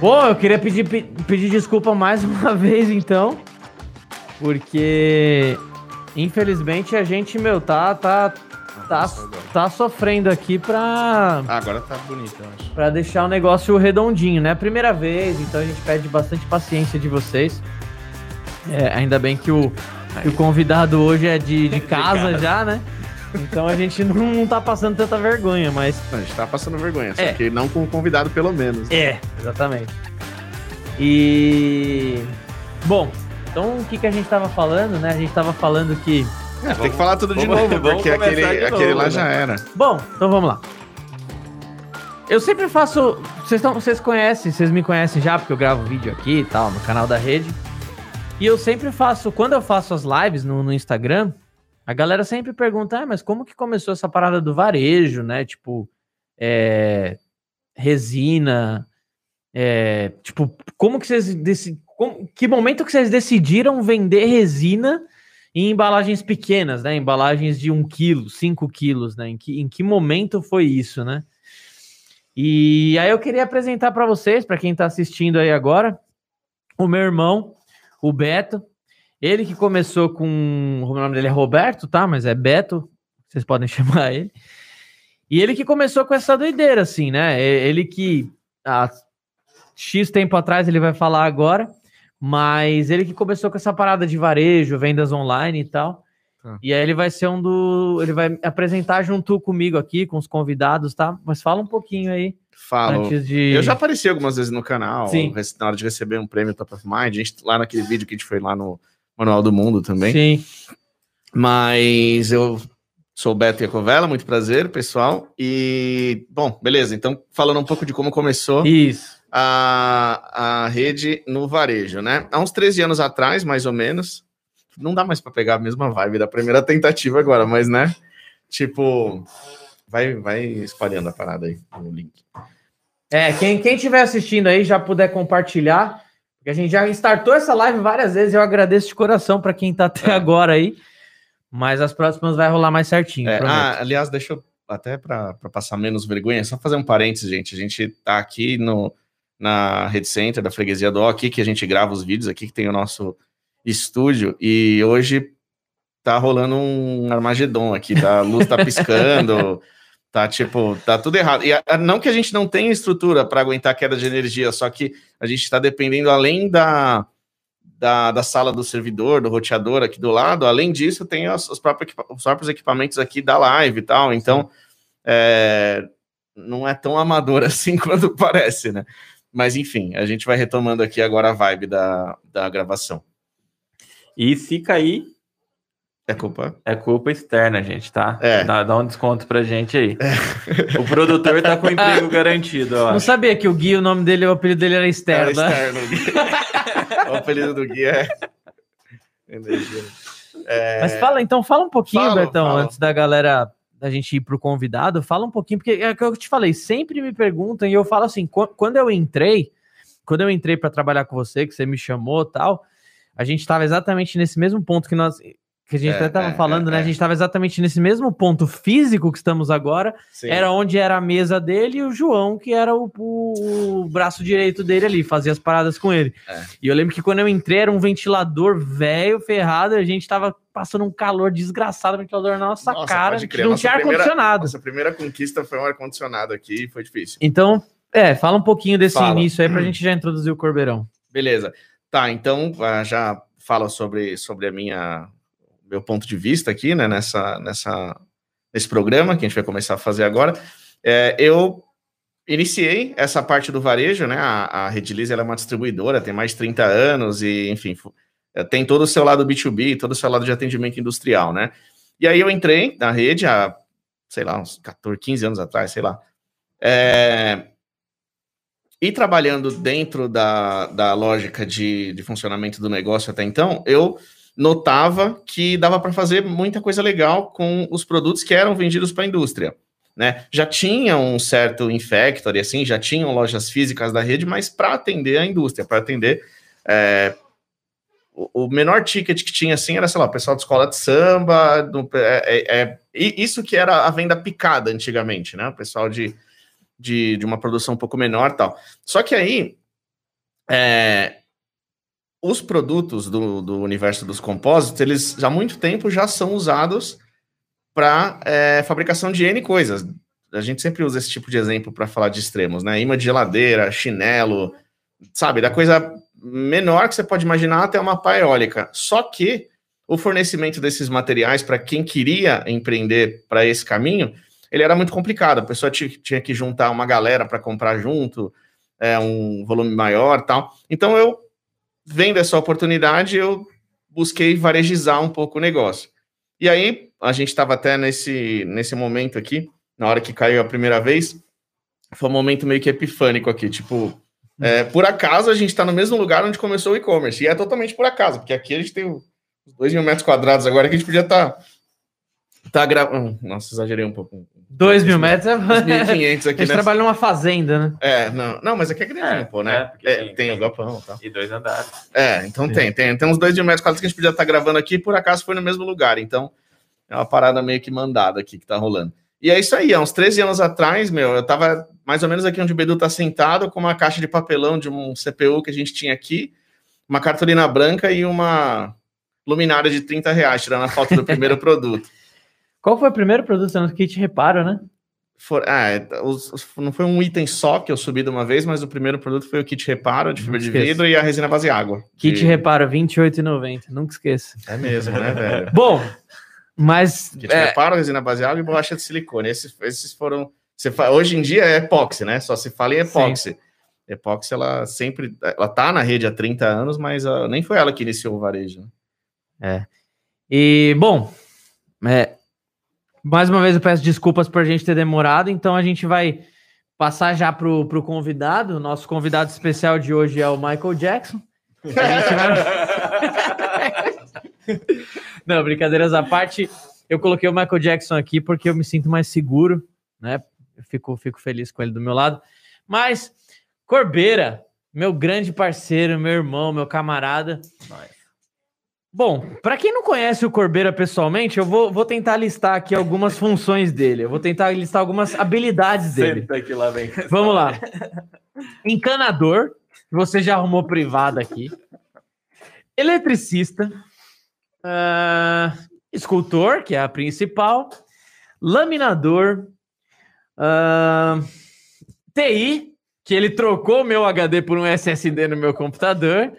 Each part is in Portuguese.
Bom, eu queria pedir, pedir desculpa mais uma vez, então, porque infelizmente a gente, meu, tá, tá, tá, tá sofrendo aqui pra. Ah, agora tá bonito, eu acho. Pra deixar o negócio redondinho, né? Primeira vez, então a gente pede bastante paciência de vocês. É, ainda bem que o, que o convidado hoje é de, de casa já, né? Então a gente não, não tá passando tanta vergonha, mas. A gente tá passando vergonha, só É. que não com o convidado, pelo menos. É, exatamente. E. Bom, então o que, que a gente tava falando, né? A gente tava falando que. É, tem que falar tudo de vamos- novo, vamos porque aquele, de aquele novo, lá né? já era. Bom, então vamos lá. Eu sempre faço. Vocês, tão, vocês conhecem, vocês me conhecem já, porque eu gravo vídeo aqui e tal, no canal da rede. E eu sempre faço, quando eu faço as lives no, no Instagram, a galera sempre pergunta, ah, mas como que começou essa parada do varejo, né? Tipo, é, resina, é, tipo, como que vocês que momento que vocês decidiram vender resina em embalagens pequenas, né? Embalagens de 1 quilo, 5 quilos, né? Em que, em que momento foi isso, né? E aí eu queria apresentar para vocês, para quem está assistindo aí agora, o meu irmão, o Beto. Ele que começou com. O nome dele é Roberto, tá? Mas é Beto, vocês podem chamar ele. E ele que começou com essa doideira, assim, né? Ele que há X tempo atrás ele vai falar agora, mas ele que começou com essa parada de varejo, vendas online e tal. Tá. E aí ele vai ser um do. Ele vai apresentar junto comigo aqui, com os convidados, tá? Mas fala um pouquinho aí Falo. de. Eu já apareci algumas vezes no canal, Sim. na hora de receber um prêmio Top of Mind, a gente, lá naquele vídeo que a gente foi lá no Manual do Mundo também. Sim. Mas eu sou o Beto Iacovella, muito prazer, pessoal. E, bom, beleza. Então, falando um pouco de como começou Isso. a, a rede no varejo, né? Há uns 13 anos atrás, mais ou menos. Não dá mais para pegar a mesma vibe da primeira tentativa agora, mas, né? Tipo, vai, vai espalhando a parada aí no link. É, quem, quem estiver assistindo aí já puder compartilhar, a gente já startou essa live várias vezes, eu agradeço de coração para quem tá até É. agora aí, mas as próximas vai rolar mais certinho. É, ah, aliás, deixa eu até para passar menos vergonha, só fazer um parênteses, gente. A gente tá aqui no, na Rede Center da Freguesia do Ó, aqui que a gente grava os vídeos, aqui que tem o nosso estúdio, e hoje tá rolando um Armagedon aqui, tá? a luz tá piscando, tá tipo, tá tudo errado. E a- não que a gente não tenha estrutura para aguentar queda de energia, só que a gente está dependendo além da, da, da sala do servidor, do roteador aqui do lado, além disso, tem os, os próprios, equipa- os próprios equipamentos aqui da live e tal, então é, não é tão amador assim quanto parece, né? Mas enfim, a gente vai retomando aqui agora a vibe da, da gravação. E se cair, É culpa? é culpa externa, gente, tá? É. Dá, dá um desconto pra gente aí. O produtor tá com emprego garantido, ó. Não sabia que o Gui, o nome dele, o apelido dele era Era externo, né? externo. o apelido do Gui é. Energia. É, Mas fala, então, fala um pouquinho, Falo, Betão, falo. antes da galera, da gente ir pro convidado, fala um pouquinho, porque é o que eu te falei, sempre me perguntam, e eu falo assim, qu- quando eu entrei, quando eu entrei para trabalhar com você, que você me chamou e tal, a gente estava exatamente nesse mesmo ponto que nós, que a gente É, até tava é, falando, é, né? A é. gente estava exatamente nesse mesmo ponto físico que estamos agora, sim. era onde era a mesa dele e o João, que era o, o- o braço direito dele ali, fazia as paradas com ele. É. E eu lembro que quando eu entrei era um ventilador velho, ferrado, e a gente tava passando um calor desgraçado, ventilador na nossa, Nossa, cara, crer, não nossa tinha ar-condicionado. Nossa primeira conquista foi um ar-condicionado aqui e foi difícil. Então, é, fala um pouquinho desse Fala. início aí pra gente já introduzir o Corbeirão. Beleza. Tá, então ah, já falo sobre, sobre a minha meu ponto de vista aqui, né, nessa, nessa, nesse programa que a gente vai começar a fazer agora. É, eu iniciei essa parte do varejo, né? A, a Redilize ela é uma distribuidora, tem mais de 30 anos e, enfim, eh, tem todo o seu lado B2B, todo o seu lado de atendimento industrial, né? E aí eu entrei na rede há, sei lá, uns 14, 15 anos atrás, sei lá. É, e trabalhando dentro da, da lógica de, de funcionamento do negócio até então, eu notava que dava para fazer muita coisa legal com os produtos que eram vendidos para a indústria. Né? Já tinha um certo infactory, assim, já tinham lojas físicas da rede, mas para atender a indústria, para atender. é, o, menor ticket que tinha assim era, sei lá, o pessoal de escola de samba, do, é, é, é, isso que era a venda picada antigamente, né? O pessoal de, de, de uma produção um pouco menor tal. Só que aí é, os produtos do, do universo dos compósitos, eles há muito tempo já são usados para é, fabricação de N coisas. A gente sempre usa esse tipo de exemplo para falar de extremos, né? Imã de geladeira, chinelo, sabe? Da coisa menor que você pode imaginar até uma pá eólica. Só que o fornecimento desses materiais para quem queria empreender para esse caminho, ele era muito complicado. A pessoa tinha que juntar uma galera para comprar junto, é, um volume maior tal. Então eu, vendo essa oportunidade, eu busquei varejizar um pouco o negócio. E aí, a gente estava até nesse, nesse momento aqui, na hora que caiu a primeira vez, foi um momento meio que epifânico aqui, tipo, é, por acaso a gente está no mesmo lugar onde começou o e-commerce, e é totalmente por acaso, porque aqui a gente tem os 2 mil metros quadrados agora que a gente podia estar tá, tá gravando. Nossa, exagerei um pouco. 2 mil metros é. 2.500 aqui. A gente nessa- trabalha numa fazenda, né? É, não, não, mas aqui é grandinho, É, pô, né? é, É, tem- tem o galpão e tal. E dois andares. É, então Sim. tem, tem. Tem uns 2 mil metros quadrados que a gente podia estar gravando aqui, por acaso foi no mesmo lugar. Então, é uma parada meio que mandada aqui que tá rolando. E é isso aí, há uns 13 anos atrás, meu, eu tava mais ou menos aqui onde o Bedu tá sentado, com uma caixa de papelão de um CPU que a gente tinha aqui, uma cartolina branca e uma luminária de 30 reais, tirando a foto do primeiro produto. Qual foi o primeiro produto no kit reparo, né? For, ah, é, os- os- não foi um item só que eu subi de uma vez, mas o primeiro produto foi o kit reparo de fibra de vidro e a resina base água. Kit De- reparo, R$ 28,90. Nunca esqueça. É mesmo, né, velho? Bom, mas. Kit é, reparo, resina base água e borracha de silicone. Esses, esses foram. Você fa- Hoje em dia é epóxi, né? Só se fala em epóxi. Epóxi, ela sempre. Ela tá na rede há 30 anos, mas ah, nem foi ela que iniciou o varejo. né? E, bom, é, mais uma vez eu peço desculpas por a gente ter demorado, então a gente vai passar já pro, pro convidado. O Nosso convidado especial de hoje é o Michael Jackson. Vai- Não, brincadeiras à parte, eu coloquei o Michael Jackson aqui porque eu me sinto mais seguro, né? Eu fico, fico feliz com ele do meu lado. Mas, Corbeira, meu grande parceiro, meu irmão, meu camarada. Bom, para quem não conhece o Corbeira pessoalmente, eu vou, vou tentar listar aqui algumas funções dele. Eu vou tentar listar algumas habilidades dele. Senta que lá vem. Vamos lá. Encanador, você já arrumou privado aqui. Eletricista. ah, escultor, que é a principal. Laminador. ah, TI, que ele trocou meu HD por um SSD no meu computador.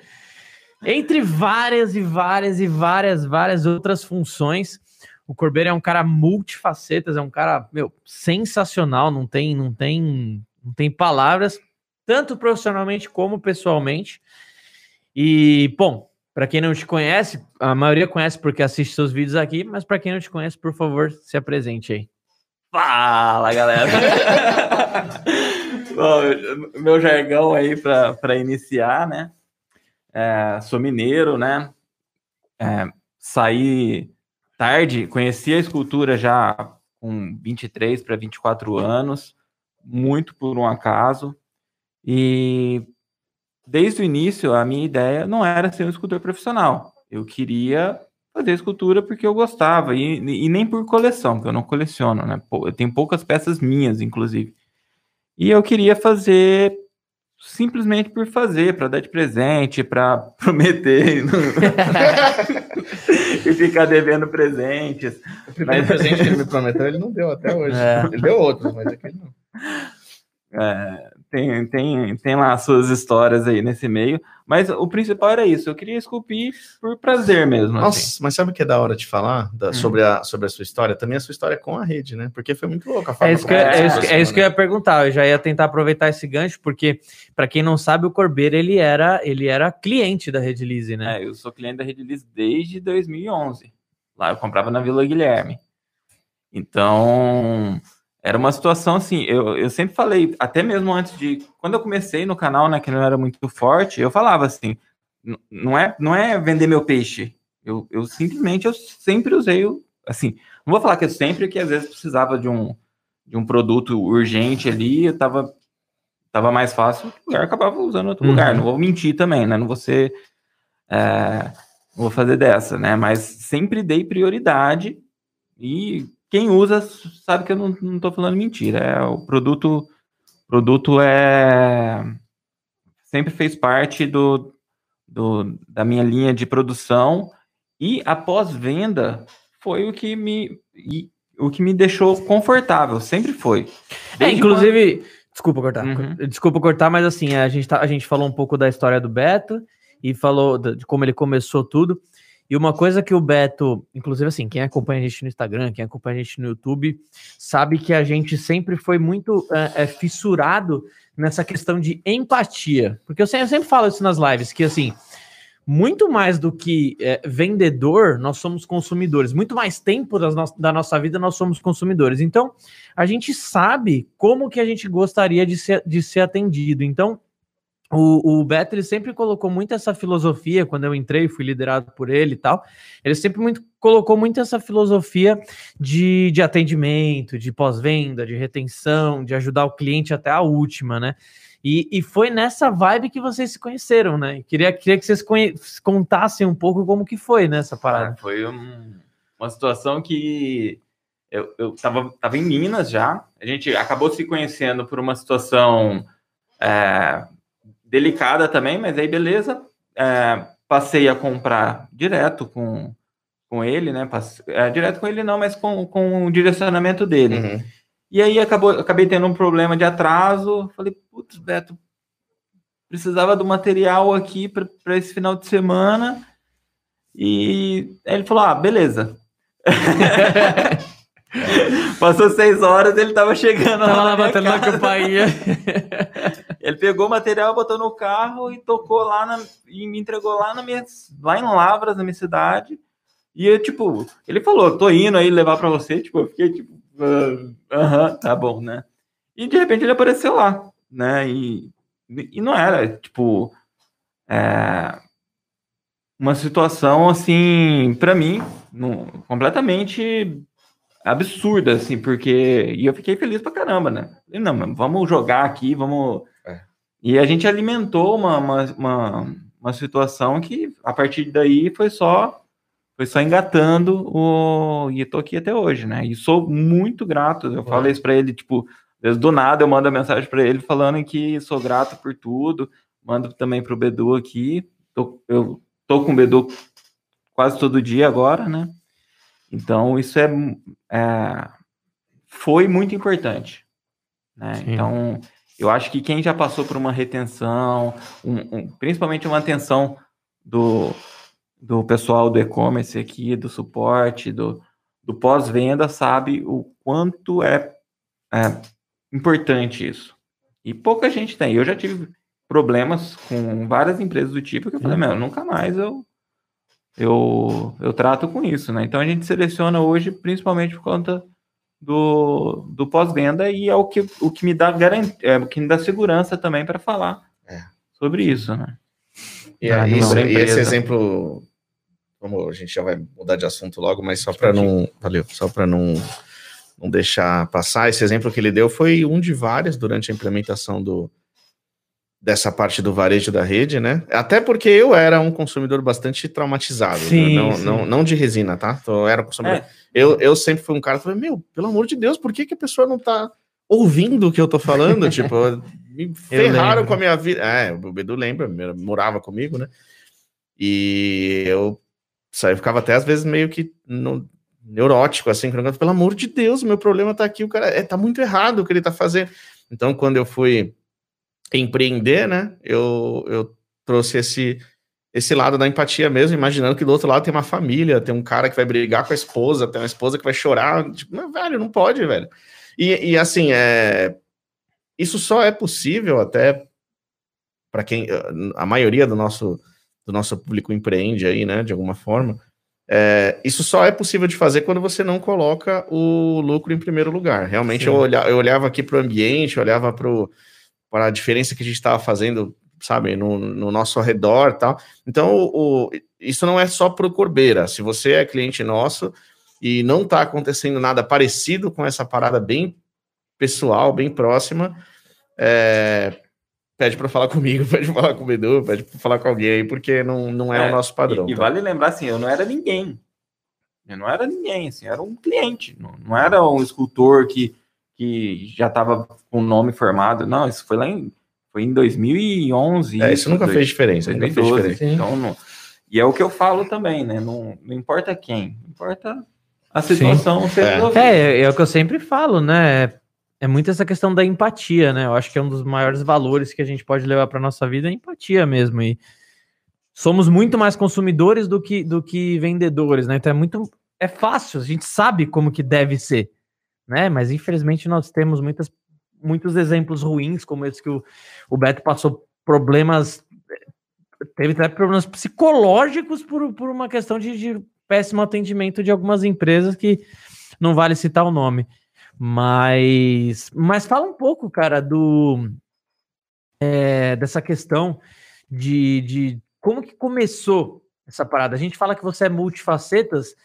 Entre várias e várias e várias, várias outras funções. O Corbeira é um cara multifacetas, é um cara, meu, sensacional, não tem, não tem, não tem palavras, tanto profissionalmente como pessoalmente. E, bom, para quem não te conhece, a maioria conhece porque assiste seus vídeos aqui, mas para quem não te conhece, por favor, se apresente aí. Fala, galera! Bom, meu jargão aí para iniciar, né? É, sou mineiro, né? É, saí tarde, conheci a escultura já com 23 para 24 anos, muito por um acaso. E desde o início, a minha ideia não era ser um escultor profissional. Eu queria fazer escultura porque eu gostava, e, e nem por coleção, porque eu não coleciono, né? Eu tenho poucas peças minhas, inclusive. E eu queria fazer simplesmente por fazer, para dar de presente, para prometer e ficar devendo presentes. O primeiro presente que ele me prometeu, ele não deu até hoje. É. Ele deu outros, mas aquele não. É, tem, tem, tem lá as suas histórias aí nesse meio, mas o principal era isso, eu queria esculpir por prazer mesmo. assim. Nossa, mas sabe o que é da hora de falar da- Hum. sobre, a, sobre a sua história? Também a sua história com a rede, né? Porque foi muito louca a forma É isso, que, eu- é, isso, que- é isso que eu ia perguntar. Eu já ia tentar aproveitar esse gancho, porque, para quem não sabe, o Corbeira ele era, ele era cliente da Rede Lise, né? É, eu sou cliente da Rede Liz desde 2011. Lá eu comprava na Vila Guilherme. Então, era uma situação assim, eu, eu sempre falei, até mesmo antes de. Quando eu comecei no canal, né, que não era muito forte, eu falava assim: "N- não é, não é vender meu peixe. Eu, eu simplesmente eu sempre usei o. Assim, não vou falar que eu sempre, que às vezes precisava de um, de um produto urgente ali, eu tava, tava mais fácil, o lugar acabava usando outro Uhum. lugar. Não vou mentir também, né? Não vou ser. é, não vou fazer dessa, né? Mas sempre dei prioridade e quem usa sabe que eu não, não tô falando mentira. É, o produto, produto é sempre fez parte do, do, da minha linha de produção e a pós-venda foi o que me o que me deixou confortável, sempre foi. É, inclusive, quando... desculpa cortar, uhum. desculpa cortar, mas assim, a gente, tá, a gente falou um pouco da história do Beto e falou de como ele começou tudo. E uma coisa que o Beto, inclusive assim, quem acompanha a gente no Instagram, quem acompanha a gente no YouTube, sabe que a gente sempre foi muito é, é, fissurado nessa questão de empatia. Porque eu sempre, eu sempre falo isso nas lives, que assim, muito mais do que é, vendedor, nós somos consumidores. Muito mais tempo no da nossa vida, nós somos consumidores. Então, a gente sabe como que a gente gostaria de ser, de ser atendido. Então, o, o Beto ele sempre colocou muito essa filosofia, quando eu entrei, fui liderado por ele e tal. Ele sempre muito, colocou muito essa filosofia de, de atendimento, de pós-venda, de retenção, de ajudar o cliente até a última, né? E, e foi nessa vibe que vocês se conheceram, né? Queria, queria que vocês contassem um pouco como que foi nessa parada. Ah, foi um, uma situação que eu, eu tava, tava em Minas já. A gente acabou se conhecendo por uma situação. É, delicada também, mas aí beleza. É, passei a comprar direto com, com ele, né? Passe, é, direto com ele não, mas com, com o direcionamento dele. Uhum. E aí acabou, acabei tendo um problema de atraso. Falei, putz, Beto, precisava do material aqui para esse final de semana. E aí ele falou: ah, beleza. Passou seis horas, ele tava chegando tava lá batendo na campainha. ele pegou o material, botou no carro e tocou lá na, e me entregou lá na minha, lá em Lavras, na minha cidade. E eu, tipo, ele falou, tô indo aí levar para você, tipo, eu fiquei tipo, aham, uh, tá bom, né? E de repente ele apareceu lá, né? E, e não era, tipo, é, uma situação assim, para mim, completamente absurda, assim, porque. E eu fiquei feliz pra caramba, né? Falei, não, vamos jogar aqui, vamos. É. E a gente alimentou uma, uma, uma, uma, situação que, a partir daí, foi só. Foi só engatando o. E tô aqui até hoje, né? E sou muito grato. Eu falei isso pra ele, tipo, desde do nada eu mando a mensagem para ele falando que sou grato por tudo. Mando também pro Bedu aqui. Tô, eu tô com o Bedu quase todo dia agora, né? Então, isso é, é foi muito importante. Né? Então, eu acho que quem já passou por uma retenção, um, um, principalmente uma atenção do, do pessoal do e-commerce aqui, do suporte, do, do pós-venda, sabe o quanto é, é, importante isso. E pouca gente tem. Eu já tive problemas com várias empresas do tipo que eu falei, meu, nunca mais eu eu, eu trato com isso, né? Então a gente seleciona hoje principalmente por conta do, do pós-venda e é o que, o que me dá garant, é, o que me dá segurança também para falar é. sobre isso, né? E, ah, isso, e esse exemplo, como a gente já vai mudar de assunto logo, mas só para não, valeu, só para não não deixar passar, esse exemplo que ele deu foi um de vários durante a implementação do, dessa parte do varejo da rede, né? Até porque eu era um consumidor bastante traumatizado, sim, não, sim. Não, não de resina, tá? Então, eu era um consumidor. É. Eu, eu sempre fui um cara que falei, meu, pelo amor de Deus, por que, que a pessoa não tá ouvindo o que eu tô falando? tipo, me ferraram com a minha vida. É, o Bedu lembra, morava comigo, né? E eu sabe, ficava até às vezes meio que no, neurótico, assim, pelo amor de Deus, meu problema tá aqui, o cara é, tá muito errado o que ele tá fazendo. Então, quando eu fui empreender, né? Eu, eu trouxe esse esse lado da empatia mesmo, imaginando que do outro lado tem uma família, tem um cara que vai brigar com a esposa, tem uma esposa que vai chorar, tipo, não, velho, não pode, velho. E, e assim, é, isso só é possível até para quem a maioria do nosso do nosso público empreende aí, né, de alguma forma. É, isso só é possível de fazer quando você não coloca o lucro em primeiro lugar. Realmente eu, olha, eu olhava aqui para o ambiente, eu olhava para o para a diferença que a gente estava fazendo, sabe, no, no nosso redor tal. Então, o, isso não é só para o Corbeira. Se você é cliente nosso e não está acontecendo nada parecido com essa parada bem pessoal, bem próxima, é, pede para falar comigo, pede para falar com o Edu, pede para falar com alguém aí, porque não, não é, é o nosso padrão. E, e, tá? vale lembrar assim, eu não era ninguém. Eu não era ninguém, assim, era um cliente, não, não era um escultor que que já estava com o nome formado. Não, isso foi lá em foi em 2011. É, isso nunca fez diferença. Nunca fez 2012. diferença. Então, não- e é o que eu falo também, né? Não, não importa quem, importa a situação ser É. resolvida. É, é o que eu sempre falo, né? É muito essa questão da empatia, né? Eu acho que é um dos maiores valores que a gente pode levar para nossa vida, é a empatia mesmo. E somos muito mais consumidores do que, do que vendedores, né? Então é muito é fácil, a gente sabe como que deve ser, né? Mas infelizmente nós temos muitas, muitos exemplos ruins, como esse que o, o Beto passou problemas, teve até problemas psicológicos por, por uma questão de, de péssimo atendimento de algumas empresas que não vale citar o nome. Mas, mas fala um pouco, cara, do é, dessa questão de, de como que começou essa parada. A gente fala que você é multifacetas,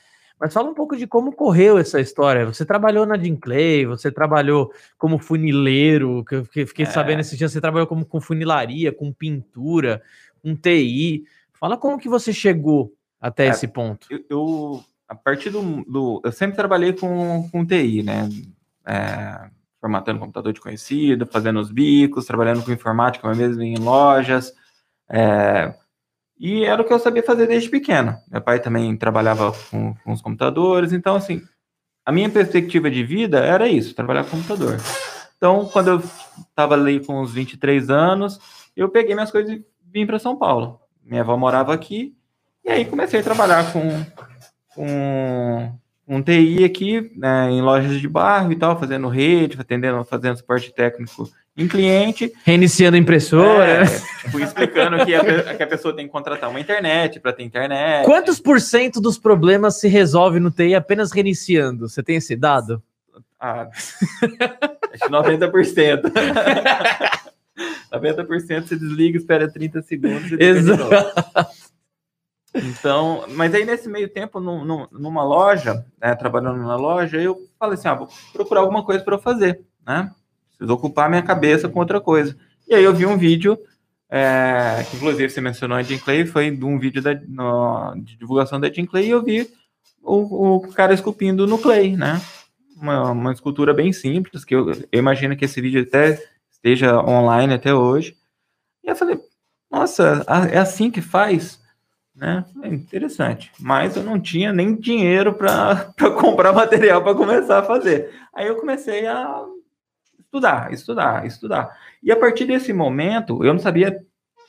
mas fala um pouco de como correu essa história. Você trabalhou na Jim Clay, você trabalhou como funileiro, que eu fiquei, É. sabendo esse dia, você trabalhou como com funilaria, com pintura, com TI. Fala como que você chegou até É, esse ponto. eu, eu- a partir do, do- Eu sempre trabalhei com, com TI, né? É, formatando computador de conhecido, fazendo os bicos, trabalhando com informática mesmo em lojas. é, e era o que eu sabia fazer desde pequeno. Meu pai também trabalhava com, com os computadores, então, assim, a minha perspectiva de vida era isso, trabalhar com computador. Então, quando eu estava ali com uns 23 anos, eu peguei minhas coisas e vim para São Paulo. Minha avó morava aqui, e aí comecei a trabalhar com, com um TI aqui, né, em lojas de bairro e tal, fazendo rede, atendendo, fazendo suporte técnico em cliente. Reiniciando a impressora. É, tipo, explicando que a, que a pessoa tem que contratar uma internet para ter internet. Quantos por cento dos problemas se resolve no TI apenas reiniciando? Você tem esse dado? Ah, acho que 90%. 90% você desliga, espera 30 segundos e novo. Então, mas aí nesse meio tempo, num- num- numa loja, né, trabalhando na loja, eu falei assim, ah, vou procurar alguma coisa para eu fazer, né? Preciso ocupar minha cabeça com outra coisa. E aí eu vi um vídeo, é, que inclusive você mencionou a Jim Clay, foi de um vídeo da, no- de divulgação da Jim Clay, e eu vi o, o cara esculpindo no clay, né? Uma, uma escultura bem simples, que eu, eu imagino que esse vídeo até esteja online até hoje. E eu falei, nossa, é assim que faz? Né? É interessante. Mas eu não tinha nem dinheiro para comprar material para começar a fazer. Aí eu comecei a estudar, estudar, estudar. E a partir desse momento, eu não sabia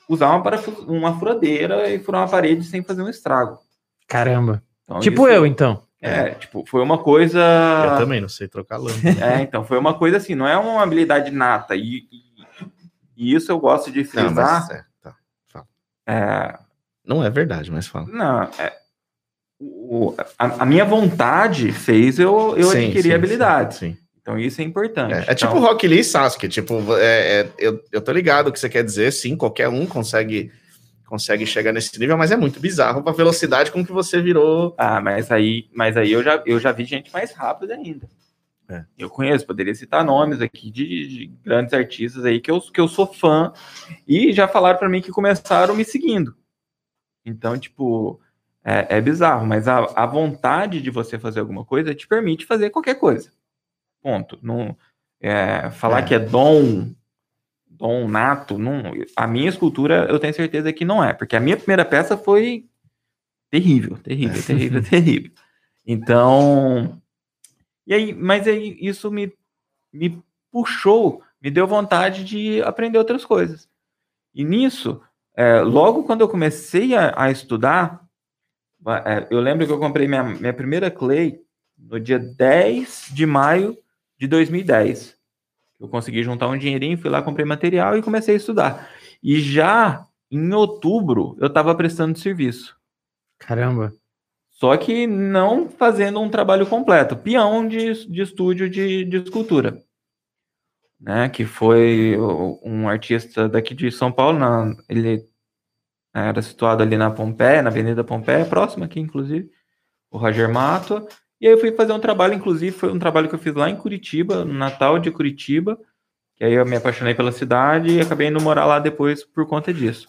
usar uma, uma furadeira e furar uma parede sem fazer um estrago. Caramba. Então, tipo isso- eu, então. É, tipo, foi uma coisa. Eu também não sei trocar lâmpada. É, então, foi uma coisa assim, não é uma habilidade nata. E, e- e isso eu gosto de Não, frisar. mas é, tá. é, Não é verdade, mas fala. não, é, o- a, a minha vontade fez eu, eu Sim, adquirir sim, habilidades. Sim. Então, isso é importante. É, é Então, tipo Rock Lee e Sasuke. Tipo, é, é, eu, eu tô ligado o que você quer dizer. Sim, qualquer um consegue, consegue chegar nesse nível, mas é muito bizarro a velocidade com que você virou. Ah, mas aí, mas aí eu, já, eu já vi gente mais rápida ainda. É. Eu conheço, poderia citar nomes aqui de, de grandes artistas aí que eu, que eu sou fã e já falaram para mim que começaram me seguindo. Então, tipo, é, é bizarro, mas a, a vontade de você fazer alguma coisa te permite fazer qualquer coisa. Ponto. Não, é, falar É. que é dom, dom nato, não, a minha escultura eu tenho certeza que não é, porque a minha primeira peça foi terrível, terrível, terrível, terrível. Então, e aí, mas aí isso me, me puxou, me deu vontade de aprender outras coisas. E nisso, é, logo quando eu comecei a, a estudar, é, eu lembro que eu comprei minha, minha primeira clay no dia 10 de maio de 2010. Eu consegui juntar um dinheirinho, fui lá, comprei material e comecei a estudar. E já em outubro eu estava prestando serviço. Caramba. Só que não fazendo um trabalho completo, peão de, de estúdio de, de escultura. Né, que foi um artista daqui de São Paulo, na- ele era situado ali na Pompeia, na Avenida Pompeia, próxima aqui, inclusive, o Roger Mato. E aí eu fui fazer um trabalho, inclusive, foi um trabalho que eu fiz lá em Curitiba, no Natal de Curitiba, que aí eu me apaixonei pela cidade e acabei indo morar lá depois por conta disso.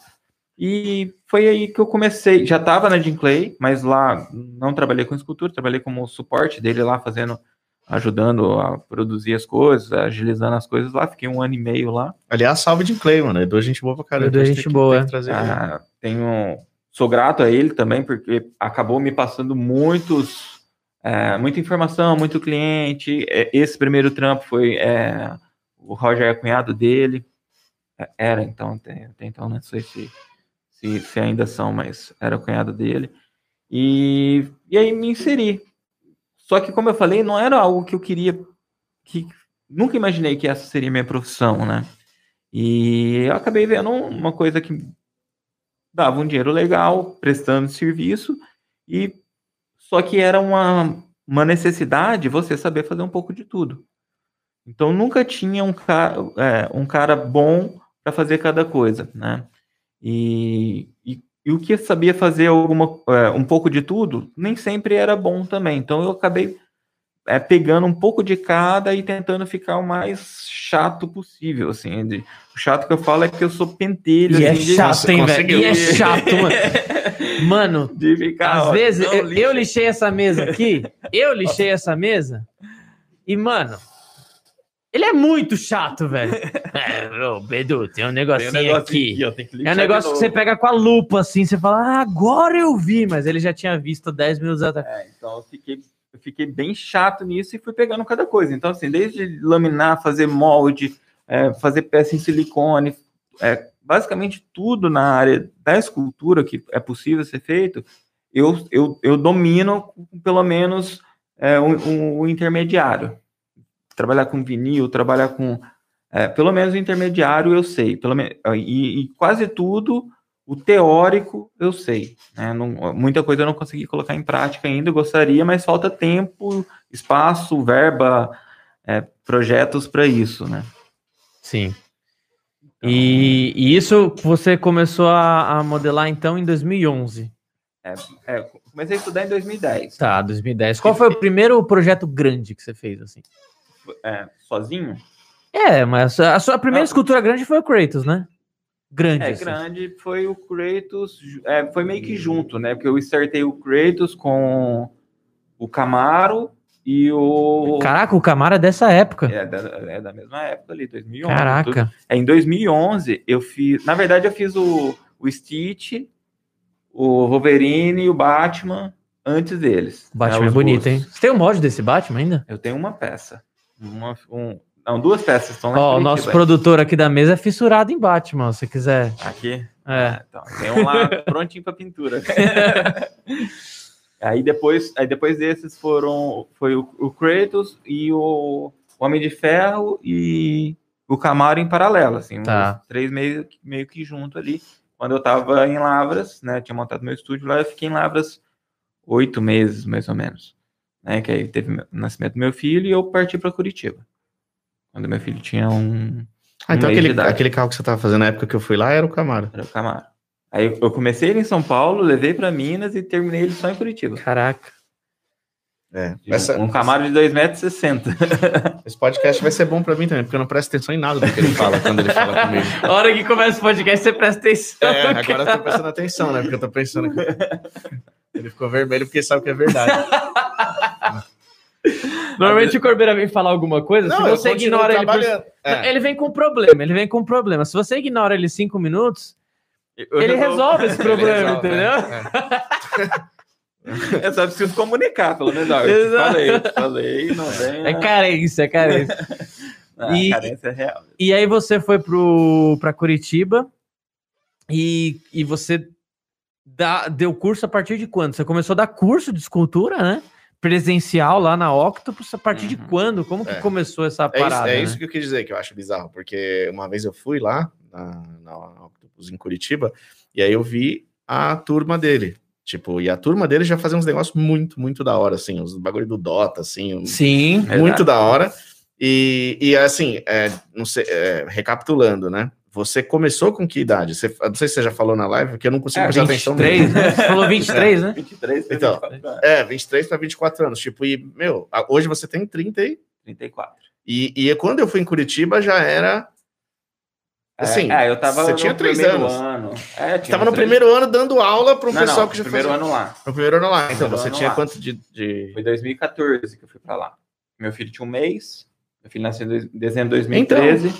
E foi aí que eu comecei. Já estava na Jim Clay, mas lá não trabalhei com escultura, trabalhei como suporte dele lá, fazendo ajudando a produzir as coisas, agilizando as coisas lá. Fiquei um ano e meio lá. Aliás, salve de Clay, mano. É gente boa pra caramba. É gente boa. Ah, tenho, sou grato a ele também, porque acabou me passando muitos, é, muita informação, muito cliente. É, esse primeiro trampo foi é, o Roger é cunhado dele. É, era então, até, então não sei se, se, se ainda são, mas era cunhado dele. E, e aí me inseri. Só que, como eu falei, não era algo que eu queria, que nunca imaginei que essa seria minha profissão, né? E eu acabei vendo uma coisa que dava um dinheiro legal, prestando serviço, e só que era uma, uma necessidade você saber fazer um pouco de tudo. Então nunca tinha um cara, é, um cara bom para fazer cada coisa, né? E, e e o que sabia fazer alguma, é, um pouco de tudo, nem sempre era bom também. Então eu acabei é, pegando um pouco de cada e tentando ficar o mais chato possível, assim. De, o chato que eu falo é que eu sou pentelho. E é assim, é chato, hein, velho? E é chato, mano. Mano, de ficar, às ó, vezes eu, eu lixei essa mesa aqui, eu lixei essa mesa, e, mano, ele é muito chato, velho. é, ô, Bedu, tem um negocinho, tem um negocinho aqui. aqui é um negócio que você pega com a lupa, assim, você fala, ah, agora eu vi, mas ele já tinha visto 10 minutos atrás. É, então eu fiquei, eu fiquei bem chato nisso e fui pegando cada coisa. Então, assim, desde laminar, fazer molde, é, fazer peça em silicone, é, basicamente tudo na área da escultura que é possível ser feito, eu, eu, eu domino pelo menos é, intermediário trabalhar com vinil, trabalhar com. É, pelo menos o intermediário eu sei, pelo menos, e, e quase tudo o teórico eu sei. Né? Não, muita coisa eu não consegui colocar em prática ainda, gostaria, mas falta tempo, espaço, verba, é, projetos para isso, né? Sim. E, e, isso você começou a, a, modelar então em 2011? É, é, comecei a estudar em 2010. Tá, 2010. Qual foi o primeiro projeto grande que você fez assim? é, sozinho? É, mas a sua primeira ah, escultura grande foi o Kratos, né? Grande. É, assim. grande foi o Kratos, é, foi meio que junto, né? Porque eu startei o Kratos com o Camaro e o. Caraca, o Camaro é dessa época. É da, é da mesma época ali, 2011. Caraca. Tudo. É, em 2011 eu fiz. Na verdade, eu fiz o, o Stitch, o Wolverine e o Batman antes deles. O Batman né, é bonito, hein? Você tem um mod desse Batman ainda? Eu tenho uma peça. Uma, um, não, duas peças estão lá. Ó, o nosso produtor aqui da mesa é fissurado em Batman, se quiser. Aqui? É. Ah, então, tem um lá prontinho para pintura. aí depois, aí depois desses foram foi o, o Kratos e o, Homem de Ferro e o Camaro em paralelo, assim, tá. três meio, meio que junto ali. Quando eu tava em Lavras, né, tinha montado meu estúdio lá, eu fiquei em Lavras oito meses, mais ou menos né? Que aí teve o nascimento do meu filho e eu parti para Curitiba. Quando meu filho tinha um. Ah, então aquele, aquele carro que você estava fazendo na época que eu fui lá era o Camaro. Era o Camaro. Aí eu comecei ele em São Paulo, levei para Minas e terminei ele só em Curitiba. Caraca. É, essa... Um Camaro de 2,60m. Esse podcast vai ser bom para mim também, porque eu não presto atenção em nada do que ele fala quando ele fala comigo. A hora que começa o podcast, você presta atenção. É, agora eu tô prestando atenção, né? Porque eu tô pensando que... Ele ficou vermelho porque sabe que é verdade. Normalmente o Corbeira vem falar alguma coisa, não, se você ignora ele. Por... É. Ele vem com problema, ele vem com problema. Se você ignora ele cinco minutos, eu ele resolve esse problema, resolve, entendeu? É, é. é. só preciso comunicar, pelo menos. falei, falei, não vem. É carência, é carência. Ah, e, carência é real. E aí você foi para Curitiba e, e você dá, deu curso a partir de quando? Você começou a dar curso de escultura, né? Presencial lá na Octopus, a partir uhum. de quando? Como que é. começou essa parada? É, isso, é né? isso, que eu quis dizer, que eu acho bizarro, porque uma vez eu fui lá na, na Octopus em Curitiba, e aí eu vi a turma dele. Tipo, e a turma dele já fazia uns negócios muito, muito da hora, assim, os bagulho do Dota, assim. Sim. Muito da hora. E, e assim, é, não sei, é, recapitulando, né? Você começou com que idade? Você, não sei se você já falou na live, porque eu não consigo é, prestar 23, atenção. Né? Você falou 23, né? 23. Então, é, 23 para 24 anos. Tipo, e, meu, hoje você tem 30 e... 34. E, e quando eu fui em Curitiba já era. É, assim, é, eu tava você tinha três anos. Ano. É, tinha no três... primeiro ano dando aula para um pessoal não, que já primeiro fazia... ano lá. No primeiro ano lá. Então, você tinha lá. quanto de, de, Foi 2014 que eu fui para lá. meu filho tinha um mês, meu filho nasceu em dezembro de 2013. Então,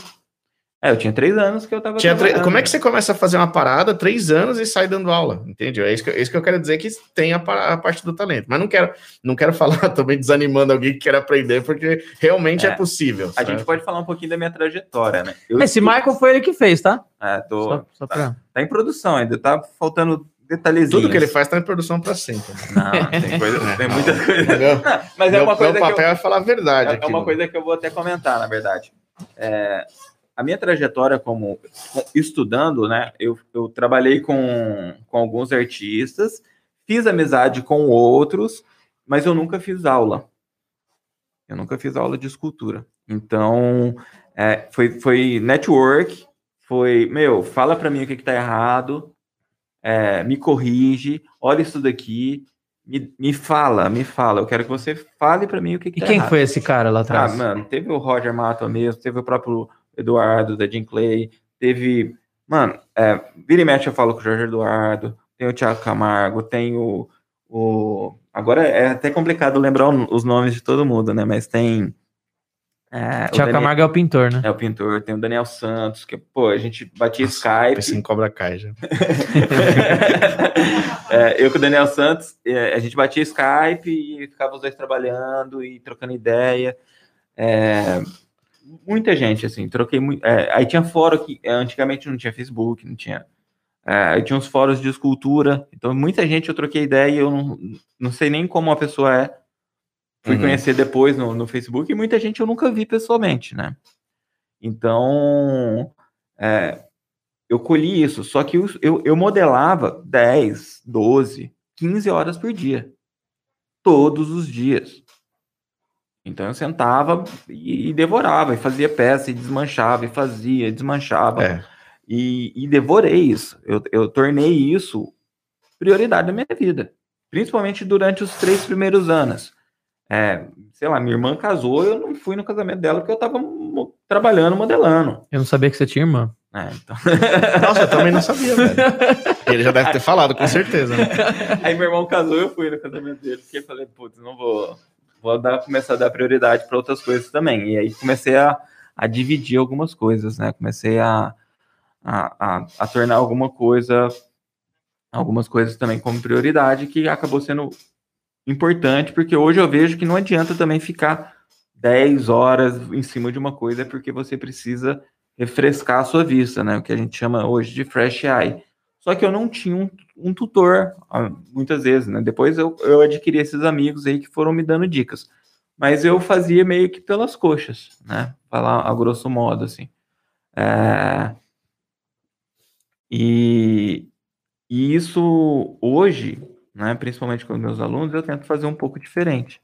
é, eu tinha três anos que eu tava. Tinha Como é que você começa a fazer uma parada, três anos, e sai dando aula? Entende? É isso que, é isso que eu quero dizer que tem a, a, parte do talento. Mas não quero, não quero falar também desanimando alguém que quer aprender, porque realmente é, é possível. A gente pode falar um pouquinho da minha trajetória, né? Eu, Esse Michael foi ele que fez, tá? É, tô. Só, só pra... tá, tá em produção ainda, tá faltando detalhezinhos. Tudo que ele faz está em produção para sempre. Não, tem, coisa, tem muita coisa. Não, mas é uma coisa meu papel eu, é falar a verdade. É, aqui, uma coisa que eu vou até comentar, na verdade. É, a minha trajetória como estudando, né? Eu, eu trabalhei com, com alguns artistas, fiz amizade com outros, mas eu nunca fiz aula. Eu nunca fiz aula de escultura. Então, é, foi, foi network, foi, meu, fala para mim o que, que tá errado, é, me corrige, olha isso daqui, me, me fala, me fala. Eu quero que você fale para mim o que, que E tá quem errado. foi esse cara lá atrás? Ah, mano, teve o Roger Mato mesmo, teve o próprio Eduardo, da Jim Clay, teve. Mano, é, vira e mexe eu falo com o Jorge Eduardo, tem o Thiago Camargo, tem o. o agora é até complicado lembrar os nomes de todo mundo, né? Mas tem. É, Thiago Camargo é o pintor, né? É o pintor. Tem o Daniel Santos, que, pô, a gente batia Nossa, Skype. Assim cobra cai já. é, eu com o Daniel Santos, é, a gente batia Skype e ficava os dois trabalhando e trocando ideia. É, muita gente, assim, troquei muito. É, aí tinha fórum que é, antigamente não tinha Facebook, não tinha. É, aí tinha uns fóruns de escultura, então muita gente eu troquei ideia e eu não, não sei nem como a pessoa é. Fui uhum. conhecer depois no, no Facebook e muita gente eu nunca vi pessoalmente, né? Então, é, eu colhi isso, só que eu, eu, eu modelava 10, 12, 15 horas por dia. Todos os dias. Então eu sentava e, e, devorava, e fazia peça, e desmanchava, e fazia, e desmanchava. É. E, e, devorei isso. Eu, eu tornei isso prioridade da minha vida. Principalmente durante os três primeiros anos. É, sei lá, minha irmã casou, eu não fui no casamento dela porque eu tava trabalhando, modelando. Eu não sabia que você tinha irmã. É, então... Nossa, eu também não sabia, velho. Ele já deve ter falado, com certeza. Né? Aí meu irmão casou, eu fui no casamento dele, porque eu falei, putz, não vou vou dar, começar a dar prioridade para outras coisas também. E aí comecei a, a dividir algumas coisas, né? Comecei a, a, a, a tornar alguma coisa, algumas coisas também como prioridade, que acabou sendo importante, porque hoje eu vejo que não adianta também ficar 10 horas em cima de uma coisa, porque você precisa refrescar a sua vista, né? O que a gente chama hoje de fresh eye. Só que eu não tinha um, um tutor, ah, muitas vezes, né? Depois eu, eu adquiri esses amigos aí que foram me dando dicas. Mas eu fazia meio que pelas coxas, né? Falar a grosso modo, assim. É... E, e isso hoje, né, principalmente com meus alunos, eu tento fazer um pouco diferente.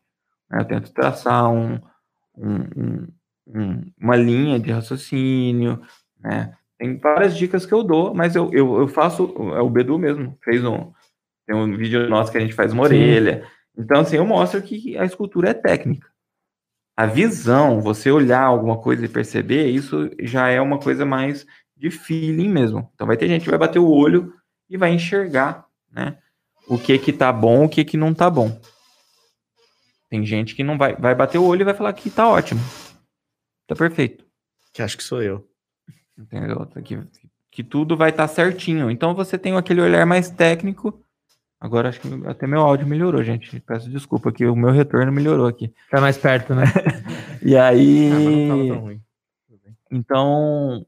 Né? Eu tento traçar um, um, um, uma linha de raciocínio, né? Tem várias dicas que eu dou, mas eu, eu, eu faço. É o Bedu mesmo, fez um. Tem um vídeo nosso que a gente faz uma orelha. Então, assim, eu mostro que a escultura é técnica. A visão, você olhar alguma coisa e perceber, isso já é uma coisa mais de feeling mesmo. Então vai ter gente que vai bater o olho e vai enxergar, né? O que que tá bom, o que que não tá bom. Tem gente que não vai, vai bater o olho e vai falar que tá ótimo. Tá perfeito. Que acho que sou eu entendeu? Que, que tudo vai estar tá certinho. Então você tem aquele olhar mais técnico. Agora acho que até meu áudio melhorou, gente. Peço desculpa que o meu retorno melhorou aqui. Tá mais perto, né? e aí. Ah, então,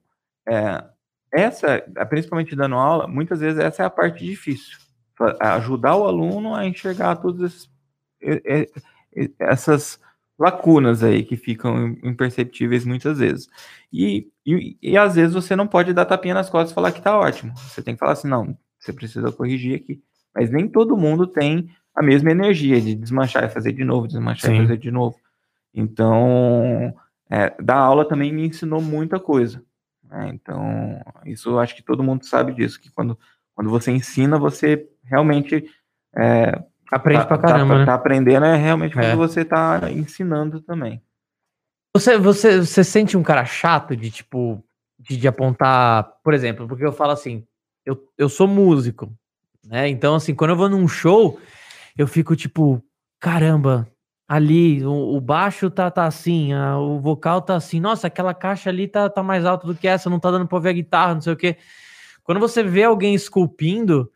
é, essa, principalmente dando aula, muitas vezes essa é a parte difícil. Ajudar o aluno a enxergar todas essas lacunas aí que ficam imperceptíveis muitas vezes. E, e, e, às vezes você não pode dar tapinha nas costas e falar que tá ótimo. Você tem que falar assim, não, você precisa corrigir aqui. Mas nem todo mundo tem a mesma energia de desmanchar e fazer de novo, desmanchar Sim. e fazer de novo. Então, é, dar aula também me ensinou muita coisa. Né? Então, isso eu acho que todo mundo sabe disso, que quando, quando você ensina, você realmente é, Aprende tá, pra caramba, tá, né? Tá aprendendo é realmente quando é. você tá ensinando também. Você, você, você sente um cara chato de, tipo, de, de apontar, por exemplo, porque eu falo assim, eu, eu sou músico, né? Então, assim, quando eu vou num show, eu fico tipo, caramba, ali, o, o baixo tá, tá assim, a- o vocal tá assim, nossa, aquela caixa ali tá, tá mais alta do que essa, não tá dando pra ver a guitarra, não sei o quê. Quando você vê alguém esculpindo,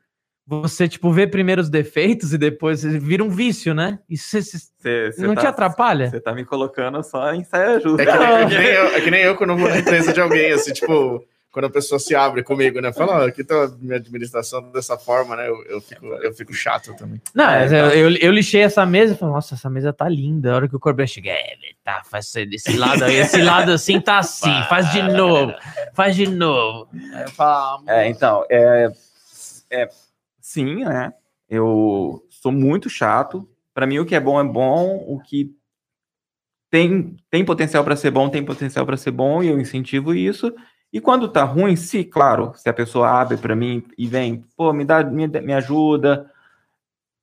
você, tipo, vê primeiro os defeitos e depois vira um vício, né? Isso cê- cê- Cê- cê não tá- te atrapalha? Você tá me colocando só em saia justa. É que, nem, é que nem eu, é que nem eu quando vou na empresa de alguém, assim, tipo, quando a pessoa se abre comigo, né? Fala, ó, aqui tá a minha administração dessa forma, né? Eu, eu, fico, eu fico chato também. Não, É, mas tá. eu, eu, eu lixei essa mesa e falei, nossa, essa mesa tá linda. A hora que o Corbin chega, é, tá, faz desse lado aí, esse lado assim tá assim, faz de novo, faz de novo. Aí eu falo, ah, É, então, é, é, sim, né? Eu sou muito chato. Para mim, o que é bom é bom, o que tem, tem potencial para ser bom, tem potencial para ser bom, e eu incentivo isso. E quando tá ruim, se, claro, se a pessoa abre para mim e vem, pô, me dá, me, me ajuda.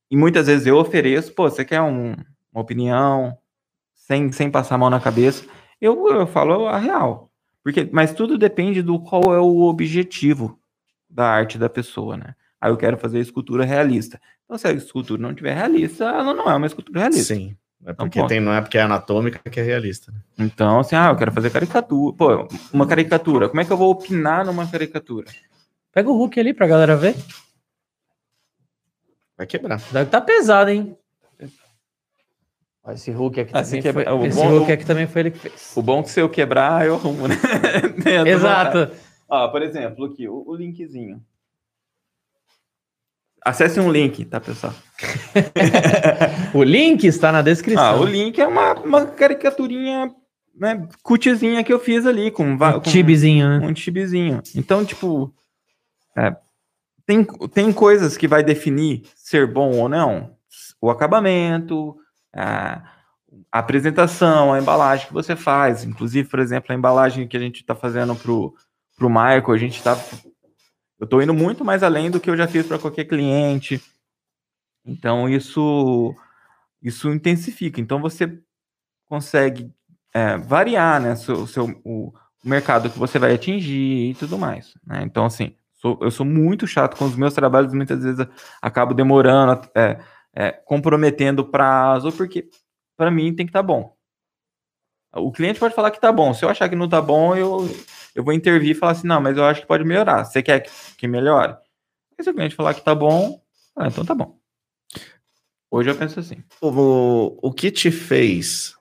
E muitas vezes eu ofereço, pô, você quer um- uma opinião, sem, sem passar a mão na cabeça, eu, eu falo a real. Porque, mas tudo depende do qual é o objetivo da arte da pessoa, né? Aí eu quero fazer escultura realista. Então, se a escultura não tiver realista, ela não é uma escultura realista. Sim. É porque ponto. tem, não é porque é anatômica que é realista. Né? Então, assim, ah, eu quero fazer caricatura. Pô, uma caricatura. Como é que eu vou opinar numa caricatura? Pega o Hulk ali pra galera ver. Vai quebrar. Deve tá pesado, hein? Esse Hulk aqui Ah, também é- foi, esse bom- Hulk aqui também foi ele que fez. O bom é que se eu quebrar, eu arrumo, né? Exato. Ó, por exemplo, aqui, o, o linkzinho. Acesse um link, tá, pessoal? O link está na descrição. Ah, o link é uma, uma caricaturinha, né, cutizinha que eu fiz ali, com, Um com tibizinho, né? um chibizinho. Então, tipo, é, tem, tem coisas que vai definir ser bom ou não. O acabamento, a, a apresentação, a embalagem que você faz. Inclusive, por exemplo, a embalagem que a gente está fazendo pro, pro Michael, a gente tá. Eu tô indo muito mais além do que eu já fiz para qualquer cliente. Então, isso, isso intensifica. Então, você consegue é, variar né, seu, seu, o, o mercado que você vai atingir e tudo mais. Né? Então, assim, sou- eu sou muito chato com os meus trabalhos, muitas vezes acabo demorando, é, é, comprometendo o prazo, porque para mim tem que estar bom. O cliente pode falar que tá bom. Se eu achar que não tá bom, eu, eu vou intervir e falar assim, não, mas eu acho que pode melhorar. Você quer que, que melhore? E se o cliente falar que tá bom, ah, então tá bom. Hoje eu penso assim. O, o que te fez?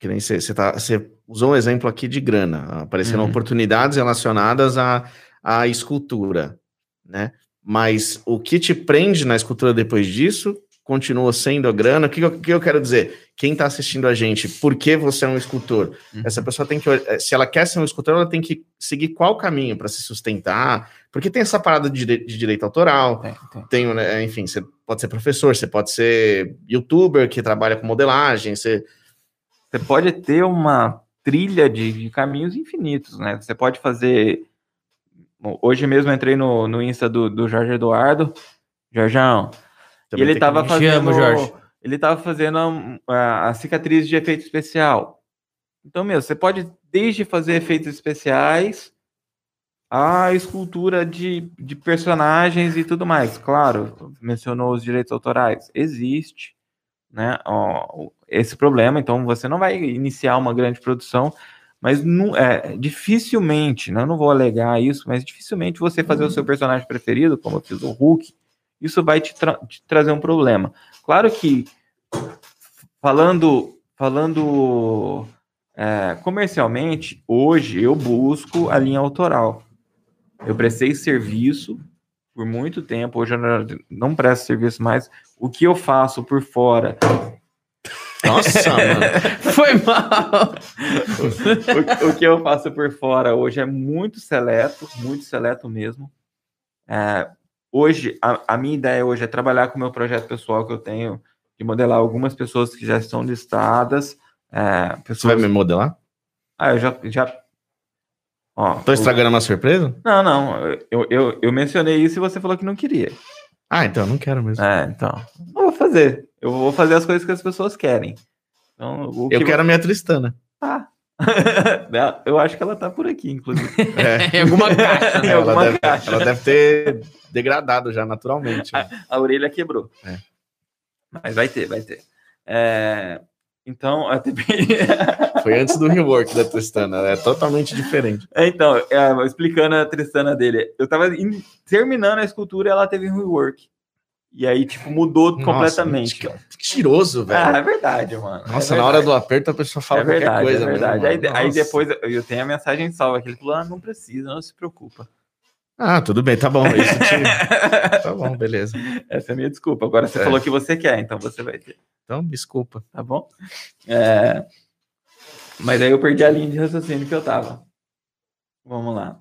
Que nem você, tá, você usou um exemplo aqui de grana. Apareceram Uhum. oportunidades relacionadas à, à escultura, né? Mas o que te prende na escultura depois disso continua sendo a grana. O que, eu- que eu quero dizer? Quem está assistindo a gente, por que você é um escultor? Uhum. Essa pessoa tem que, eh, se ela quer ser um escultor, ela tem que seguir qual caminho para se sustentar? Porque tem essa parada de, de direito autoral, Tem, tem. tem, né, enfim, você pode ser professor, você pode ser youtuber que trabalha com modelagem, você Você pode ter uma trilha de, de caminhos infinitos, né? Você pode fazer. Bom, Hoje mesmo eu entrei no, no Insta do, do Jorge Eduardo. Jorjão. E também ele tem que- fazendo. amo, Jorge. Ele tava fazendo a, a cicatriz de efeito especial. Então, meu, você pode desde fazer efeitos especiais a escultura de, de personagens e tudo mais. Claro, mencionou os direitos autorais. Existe, né? ó, esse problema, então você não vai iniciar uma grande produção, mas nu- é, dificilmente, né, eu não vou alegar isso, mas dificilmente você fazer o seu personagem preferido, como eu fiz o Hulk, isso vai te, tra- te trazer um problema. Claro que falando falando é, comercialmente, hoje eu busco a linha autoral. Eu prestei serviço por muito tempo, hoje eu não, não presto serviço mais. O que eu faço por fora, Nossa, mano. Foi mal. o, o que eu faço por fora hoje é muito seleto, muito seleto mesmo. É, hoje, a, a minha ideia hoje é trabalhar com o meu projeto pessoal que eu tenho, de modelar algumas pessoas que já estão listadas. É, Você pessoas... vai me modelar? Ah, eu já. já... Ó, Tô estragando uma surpresa? Não, não. Eu, eu, eu mencionei isso e você falou que não queria. Ah, então eu não quero mesmo. É, então. Eu vou fazer. Eu vou fazer as coisas que as pessoas querem. Então, o eu que quero a minha Tristana. Ah. eu acho que ela tá por aqui, inclusive. É. Em alguma caixa. Em ela, alguma deve, caixa. ela deve ter degradado já naturalmente. né? A orelha quebrou. É. Mas vai ter, vai ter. É, então. Foi antes do rework da Tristana, é totalmente diferente. É, então, é, explicando a Tristana dele, eu tava in- terminando a escultura e ela teve um rework. E aí, tipo, mudou Nossa, completamente. que mentiroso, velho. Ah, é verdade, mano. Nossa, é na hora do aperto a pessoa fala é verdade, qualquer coisa. é verdade. mesmo, aí, aí depois eu- tenho a mensagem salva, que ele falou, ah, não precisa, não se preocupa. Ah, tudo bem, tá bom. Isso te... tá bom, beleza. Essa é a minha desculpa. Agora você É. falou que você quer, então você vai ter, Então, desculpa. tá bom? É, Mas aí eu perdi a linha de raciocínio que eu tava. Vamos lá.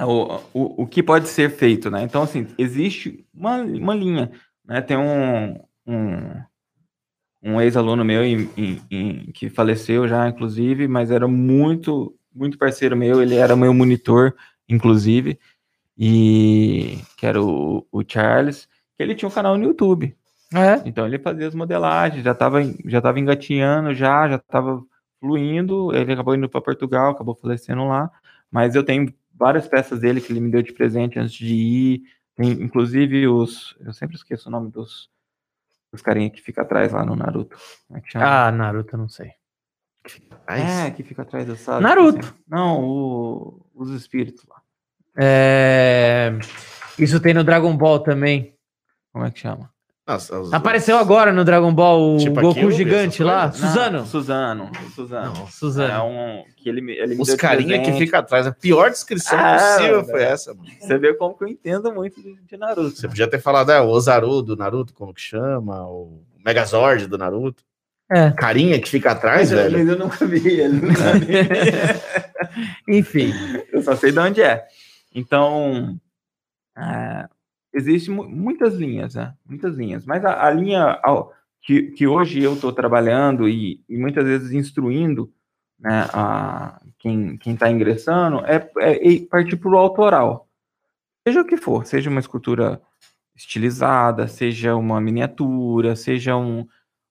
O, o, o que pode ser feito, né? Então, assim, existe uma, uma linha, né? Tem um, um, um ex-aluno meu em- em- em- que faleceu já, inclusive, mas era muito, muito parceiro meu, ele era meu monitor, inclusive, e que era o, o Charles, que ele tinha um canal no YouTube. É. Então ele fazia as modelagens, já estava já tava engatinhando, já já estava fluindo. Ele acabou indo para Portugal, acabou falecendo lá. Mas eu tenho várias peças dele que ele me deu de presente antes de ir. Tem, inclusive os, eu sempre esqueço o nome dos, dos carinha que fica atrás lá no Naruto. Como é que chama? Ah, Naruto, eu não sei. é, que fica atrás do Sasuke. Naruto. assim. Não, o- os espíritos lá. É, Isso tem no Dragon Ball também. Como é que chama? Nossa, os- Apareceu agora no Dragon Ball o Tipo Goku aquilo, gigante lá. coisas? Suzano. Não, Suzano. Suzano. Não, É Suzano. um que ele, ele me Os carinha que fica atrás. A pior descrição Ah, possível velho. foi essa. mano. Você vê como que eu entendo muito de, de Naruto. Você podia ter falado, é, o Ozaru do Naruto, como que chama? O Megazord do Naruto. É. Carinha que fica atrás, Mas, velho. mas eu nunca vi ele. nunca vi. Enfim. eu só sei de onde é. Então, é, existem mu- muitas linhas, né? Muitas linhas. Mas a, a linha que, que hoje eu estou trabalhando e, e muitas vezes instruindo né, a, quem está ingressando é, é é partir para o autoral. Seja o que for, seja uma escultura estilizada, seja uma miniatura, seja um,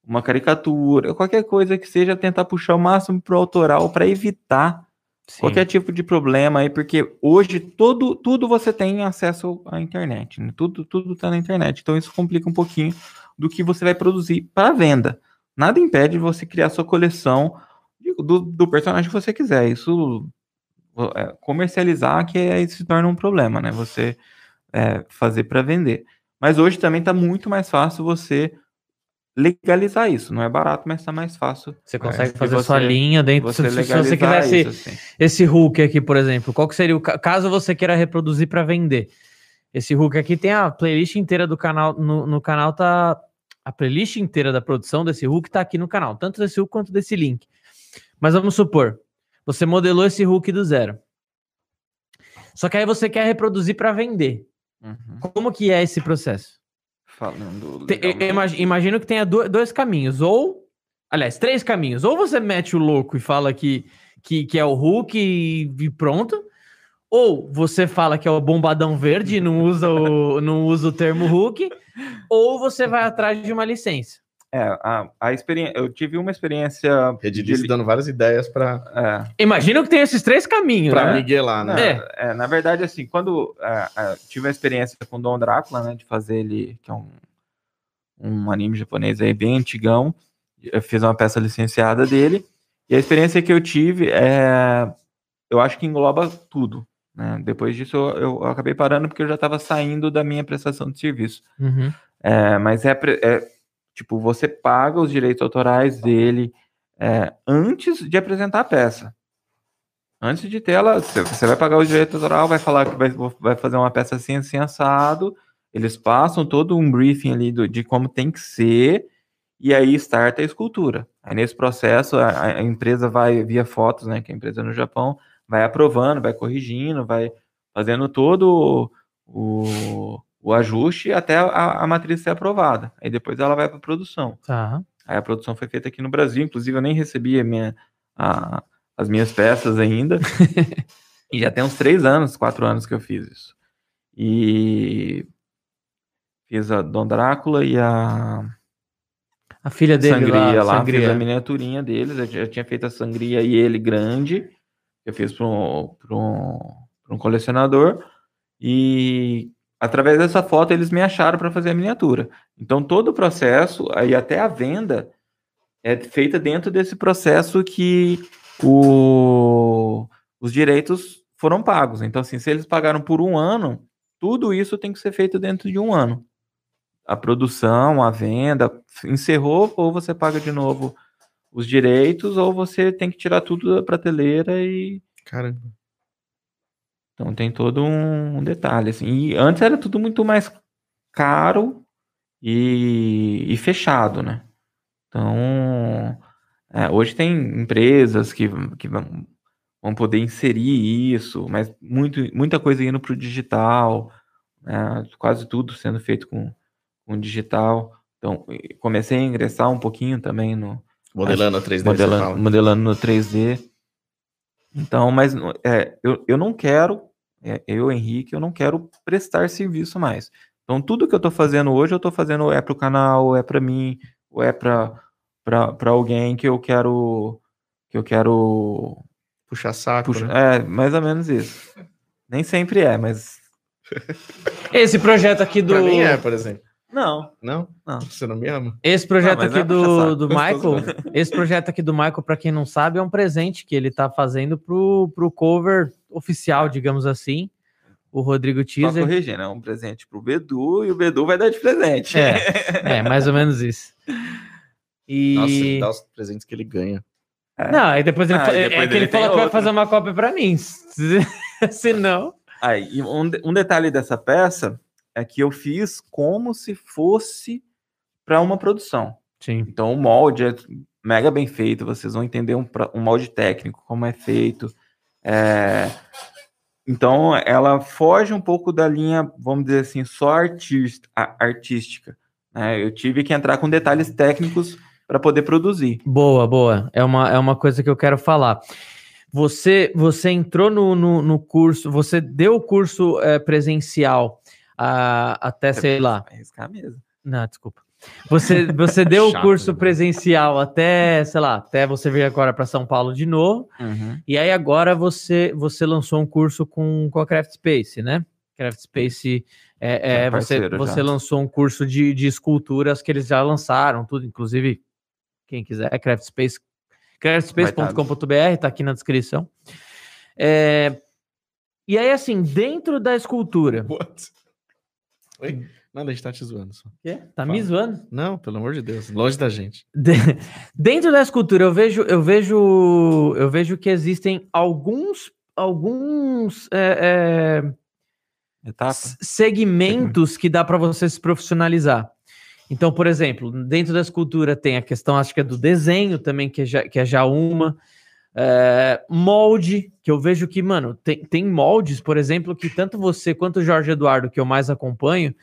uma caricatura, qualquer coisa que seja tentar puxar o máximo para o autoral para evitar Sim. qualquer tipo de problema aí, porque hoje tudo, tudo você tem acesso à internet, né? tudo tudo está na internet, então isso complica um pouquinho do que você vai produzir para venda. Nada impede você criar sua coleção do, do personagem que você quiser. Isso é, comercializar que aí se torna um problema, né? Você é, fazer para vender. Mas hoje também está muito mais fácil você legalizar isso. Não é barato, mas está mais fácil Você consegue É, fazer você- sua linha dentro. você Se, se você quisesse isso. Assim. esse hook aqui, por exemplo, qual que seria o ca- caso você queira reproduzir para vender? Esse hook aqui tem a playlist inteira do canal no, no canal tá a playlist inteira da produção desse hook tá aqui no canal, tanto desse hook quanto desse link. Mas vamos supor, você modelou esse hook do zero. Só que aí você quer reproduzir para vender. Uhum. Como que é esse processo? Falando imagino que tenha do- dois caminhos. Ou, aliás, três caminhos. Ou você mete o louco e fala que, que, que é o Hulk e, e pronto. Ou você fala que é o bombadão verde e não usa o, não usa o termo Hulk. Ou você vai atrás de uma licença. É, a, a experiência, eu tive uma experiência. Redilice de- dando várias ideias pra, é, Imagino que tem esses três caminhos, pra né? miguelar, né? na, É. é, na verdade, assim, quando é, é, tive a experiência com Dom Drácula, né, de fazer ele, que é um, um anime japonês aí bem antigão, eu fiz uma peça licenciada dele, e a experiência que eu tive é, eu acho que engloba tudo. Né? Depois disso, eu, eu acabei parando porque eu já estava saindo da minha prestação de serviço. Uhum. É, mas é, é, tipo, você paga os direitos autorais dele é, antes de apresentar a peça. Antes de ter ela, você vai pagar o direito autoral, vai falar que vai, vai fazer uma peça assim, assim, assado. Eles passam todo um briefing ali do- de como tem que ser, e aí starta a escultura. Aí nesse processo, a, a empresa vai, via fotos, né, que é a empresa no Japão, vai aprovando, vai corrigindo, vai fazendo todo o, o ajuste até a, a matriz ser aprovada. Aí depois ela vai para produção. Tá. Aí a produção foi feita aqui no Brasil, inclusive eu nem recebi a minha, a- as minhas peças ainda. e já tem uns três anos, quatro anos que eu fiz isso. E fiz a Dom Drácula e a A filha dele Sangria lá, lá, fiz a Sangria. miniaturinha deles. Eu já tinha feito a Sangria e ele grande. Eu fiz para um, pra um, pra um colecionador. E através dessa foto eles me acharam para fazer a miniatura. Então todo o processo, aí até a venda é feita dentro desse processo que o, os direitos foram pagos. Então assim, se eles pagaram por um ano, tudo isso tem que ser feito dentro de um ano. A produção, a venda, encerrou ou você paga de novo os direitos ou você tem que tirar tudo da prateleira e Caramba. Então tem todo um detalhe assim. E antes era tudo muito mais caro e, e fechado, né? Então é, hoje tem empresas que, que vão, vão poder inserir isso, mas muito, muita coisa indo para o digital, né? quase tudo sendo feito com, com digital. Então comecei a ingressar um pouquinho também no Modelando a 3D. você modelando, modelando no 3D. Então, mas é, eu, eu não quero, eu, Henrique, eu não quero prestar serviço mais. Então, tudo que eu estou fazendo hoje, eu estou fazendo ou é para o canal, ou é para mim, ou é para alguém que eu quero que eu quero Puxar saco. puxar. né? É, mais ou menos isso. Nem sempre é, mas Esse projeto aqui do. Pra mim é, por exemplo. não. Não? Não. Você não me ama? Esse projeto mas aqui é puxa do, do Michael, esse projeto aqui do Michael, para quem não sabe, é um presente que ele tá fazendo pro, pro cover oficial, digamos assim. O Rodrigo Só Teaser. corrigindo, é um presente pro Bedu e o Bedu vai dar de presente. É, é, mais ou menos isso. E. Nossa, ele dá os presentes que ele ganha. Não, aí depois ele, Ah, e é depois que ele falou que vai fazer uma cópia para mim. Se, não. Aí, um, um detalhe dessa peça é que eu fiz como se fosse para uma produção. Sim. Então o molde é mega bem feito, vocês vão entender um, um molde técnico, como é feito. É, Então ela foge um pouco da linha, vamos dizer assim, só artista, a- artística. né? Eu tive que entrar com detalhes técnicos para poder produzir. Boa, boa. É uma, é uma coisa que eu quero falar. Você, você entrou no, no, no curso, você deu o curso é, presencial ah, até, sei lá. Arriscar mesmo. Não, desculpa. Você, você deu o curso né? presencial até, sei lá, até você vir agora para São Paulo de novo. E aí agora você você lançou um curso com, com a Craft Space, né? Craft Space é, é, É você, você já. lançou um curso de, de esculturas que eles já lançaram, tudo, inclusive quem quiser, Craft Space, craftspace.com.br, tá aqui na descrição. É, e aí assim, dentro da escultura, What? Oi? Nada, a gente tá te zoando só. tá me Fala. zoando? Não, pelo amor de Deus. Longe da gente. De- Dentro da escultura, eu vejo, eu vejo, eu vejo que existem alguns, alguns é, é, segmentos que dá para você se profissionalizar. Então, por exemplo, dentro da escultura tem a questão, acho que é do desenho também, que é já, que é já uma. É, molde, que eu vejo que, mano, tem, tem moldes, por exemplo, que tanto você quanto o Jorge Eduardo, que eu mais acompanho,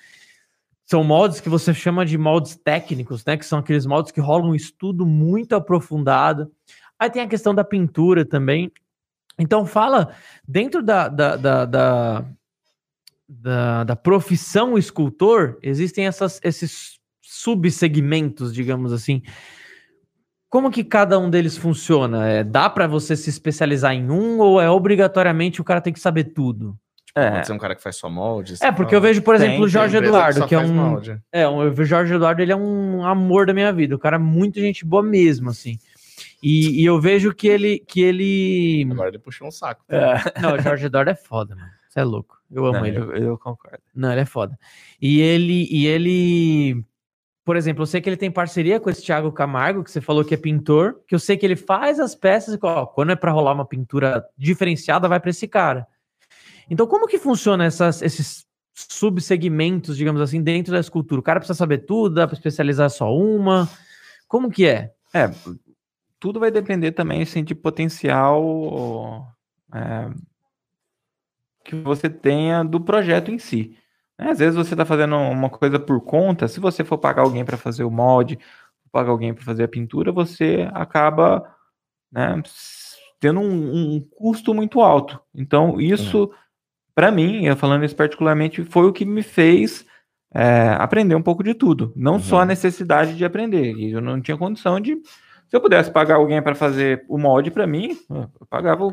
são moldes que você chama de moldes técnicos, né? Que são aqueles moldes que rolam um estudo muito aprofundado. Aí tem a questão da pintura também. Então, fala, dentro da, da, da, da, da, da profissão escultor, existem essas, esses subsegmentos, digamos assim. Como que cada um deles funciona? É, dá para você se especializar em um ou é obrigatoriamente o cara tem que saber tudo? É, Pode ser um cara que faz só moldes. É, porque eu vejo, por Tem, exemplo, o tem Jorge empresa Eduardo, só que é um, molde. é, um- o Jorge Eduardo, ele é um amor da minha vida. O cara é muito gente boa mesmo, assim. E, e eu vejo que ele. Que ele... Agora ele puxou um saco. Não, o Jorge Eduardo é foda, mano. Você é louco. Eu amo não, ele. eu, eu concordo. Não, ele é foda. E ele. E ele. Por exemplo, eu sei que ele tem parceria com esse Thiago Camargo, que você falou que é pintor, que eu sei que ele faz as peças e ó, quando é para rolar uma pintura diferenciada, vai para esse cara. Então, como que funciona essas, esses subsegmentos, digamos assim, dentro da escultura? O cara precisa saber tudo, dá para especializar só uma? Como que é? É, tudo vai depender também assim, de potencial é, que você tenha do projeto em si. né? Às vezes você está fazendo uma coisa por conta, se você for pagar alguém para fazer o molde, pagar alguém para fazer a pintura, você acaba né, tendo um, um custo muito alto. Então, isso, para mim, eu falando isso particularmente, foi o que me fez é, aprender um pouco de tudo. Não só a Uhum. necessidade de aprender. e Eu não tinha condição de. Se eu pudesse pagar alguém para fazer o molde para mim, eu pagava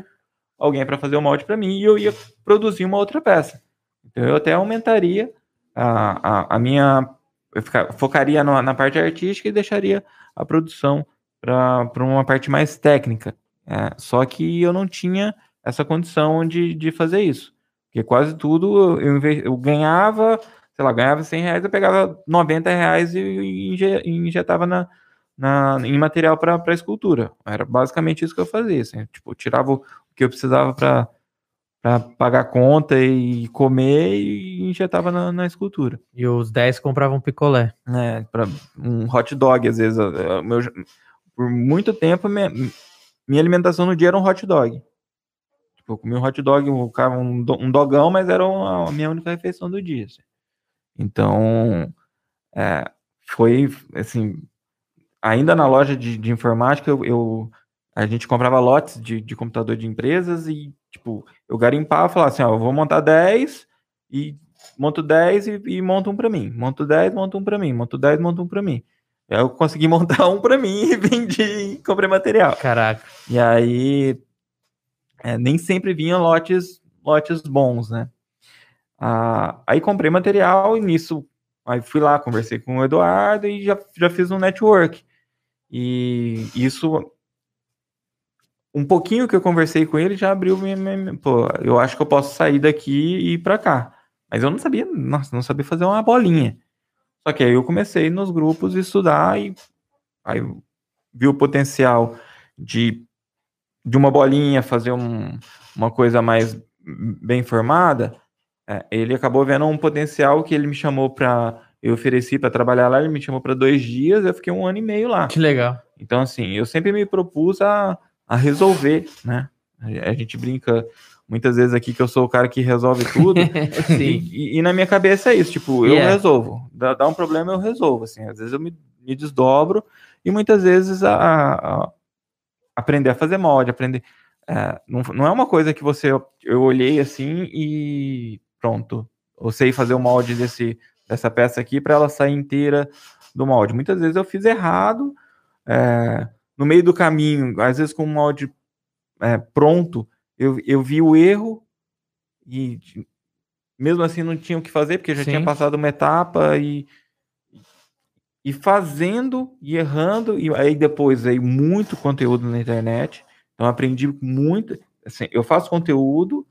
alguém para fazer o molde para mim e eu ia produzir uma outra peça. Então eu até aumentaria a, a, a minha. Eu ficar, focaria na, na parte artística e deixaria a produção para uma parte mais técnica. É, só que eu não tinha essa condição de, de fazer isso. Porque quase tudo eu, eu ganhava, sei lá, ganhava 100 reais, eu pegava 90 reais e, injetava na, na, em material para escultura. Era basicamente isso que eu fazia. Assim, tipo, eu tirava o que eu precisava para pagar conta e comer e injetava na, na, escultura. E os 10 compravam picolé. É, para um hot dog, às vezes. Meu, por muito tempo, minha, minha alimentação no dia era um hot dog. Tipo, eu comia um hot dog, um, um dogão, mas era a minha única refeição do dia. Assim. Então, é, foi, assim, ainda na loja de, de informática, eu, eu, a gente comprava lotes de, de computador de empresas e, tipo, eu garimpava, falava assim, ó, eu vou montar 10 e monto 10 e, e monto um para mim. Monto 10, monto um para mim. Monto 10, monto um para mim. Aí eu consegui montar um para mim e vendi e comprei material. Caraca. E aí é, nem sempre vinha lotes, lotes bons, né? Ah, aí comprei material e nisso aí fui lá, conversei com o Eduardo e já, já fiz um network. E isso, um pouquinho que eu conversei com ele já abriu minha, minha, pô, eu acho que eu posso sair daqui e ir para cá. Mas eu não sabia, nossa, não sabia fazer uma bolinha. Só que aí eu comecei nos grupos estudar e aí vi o potencial de de uma bolinha fazer um, uma coisa mais bem formada, é, ele acabou vendo um potencial que ele me chamou para eu ofereci para trabalhar lá, ele me chamou para dois dias, eu fiquei um ano e meio lá. Que legal. Então, assim, eu sempre me propus a, a resolver, né? A gente brinca muitas vezes aqui que eu sou o cara que resolve tudo. Sim. E, e, na minha cabeça é isso, tipo, eu yeah. resolvo. Dá, dá, um problema, eu resolvo. Assim, às vezes eu me, me desdobro e muitas vezes a, a, aprender a fazer molde, aprender. É, não, não é uma coisa que você. Eu olhei assim e pronto. Eu sei fazer o molde desse, dessa peça aqui para ela sair inteira do molde. Muitas vezes eu fiz errado. É, no meio do caminho, às vezes com o molde é, pronto, eu, eu vi o erro e mesmo assim não tinha o que fazer, porque já Sim. tinha passado uma etapa e e fazendo e errando, e aí depois aí muito conteúdo na internet. Então aprendi muito. Assim, eu faço conteúdo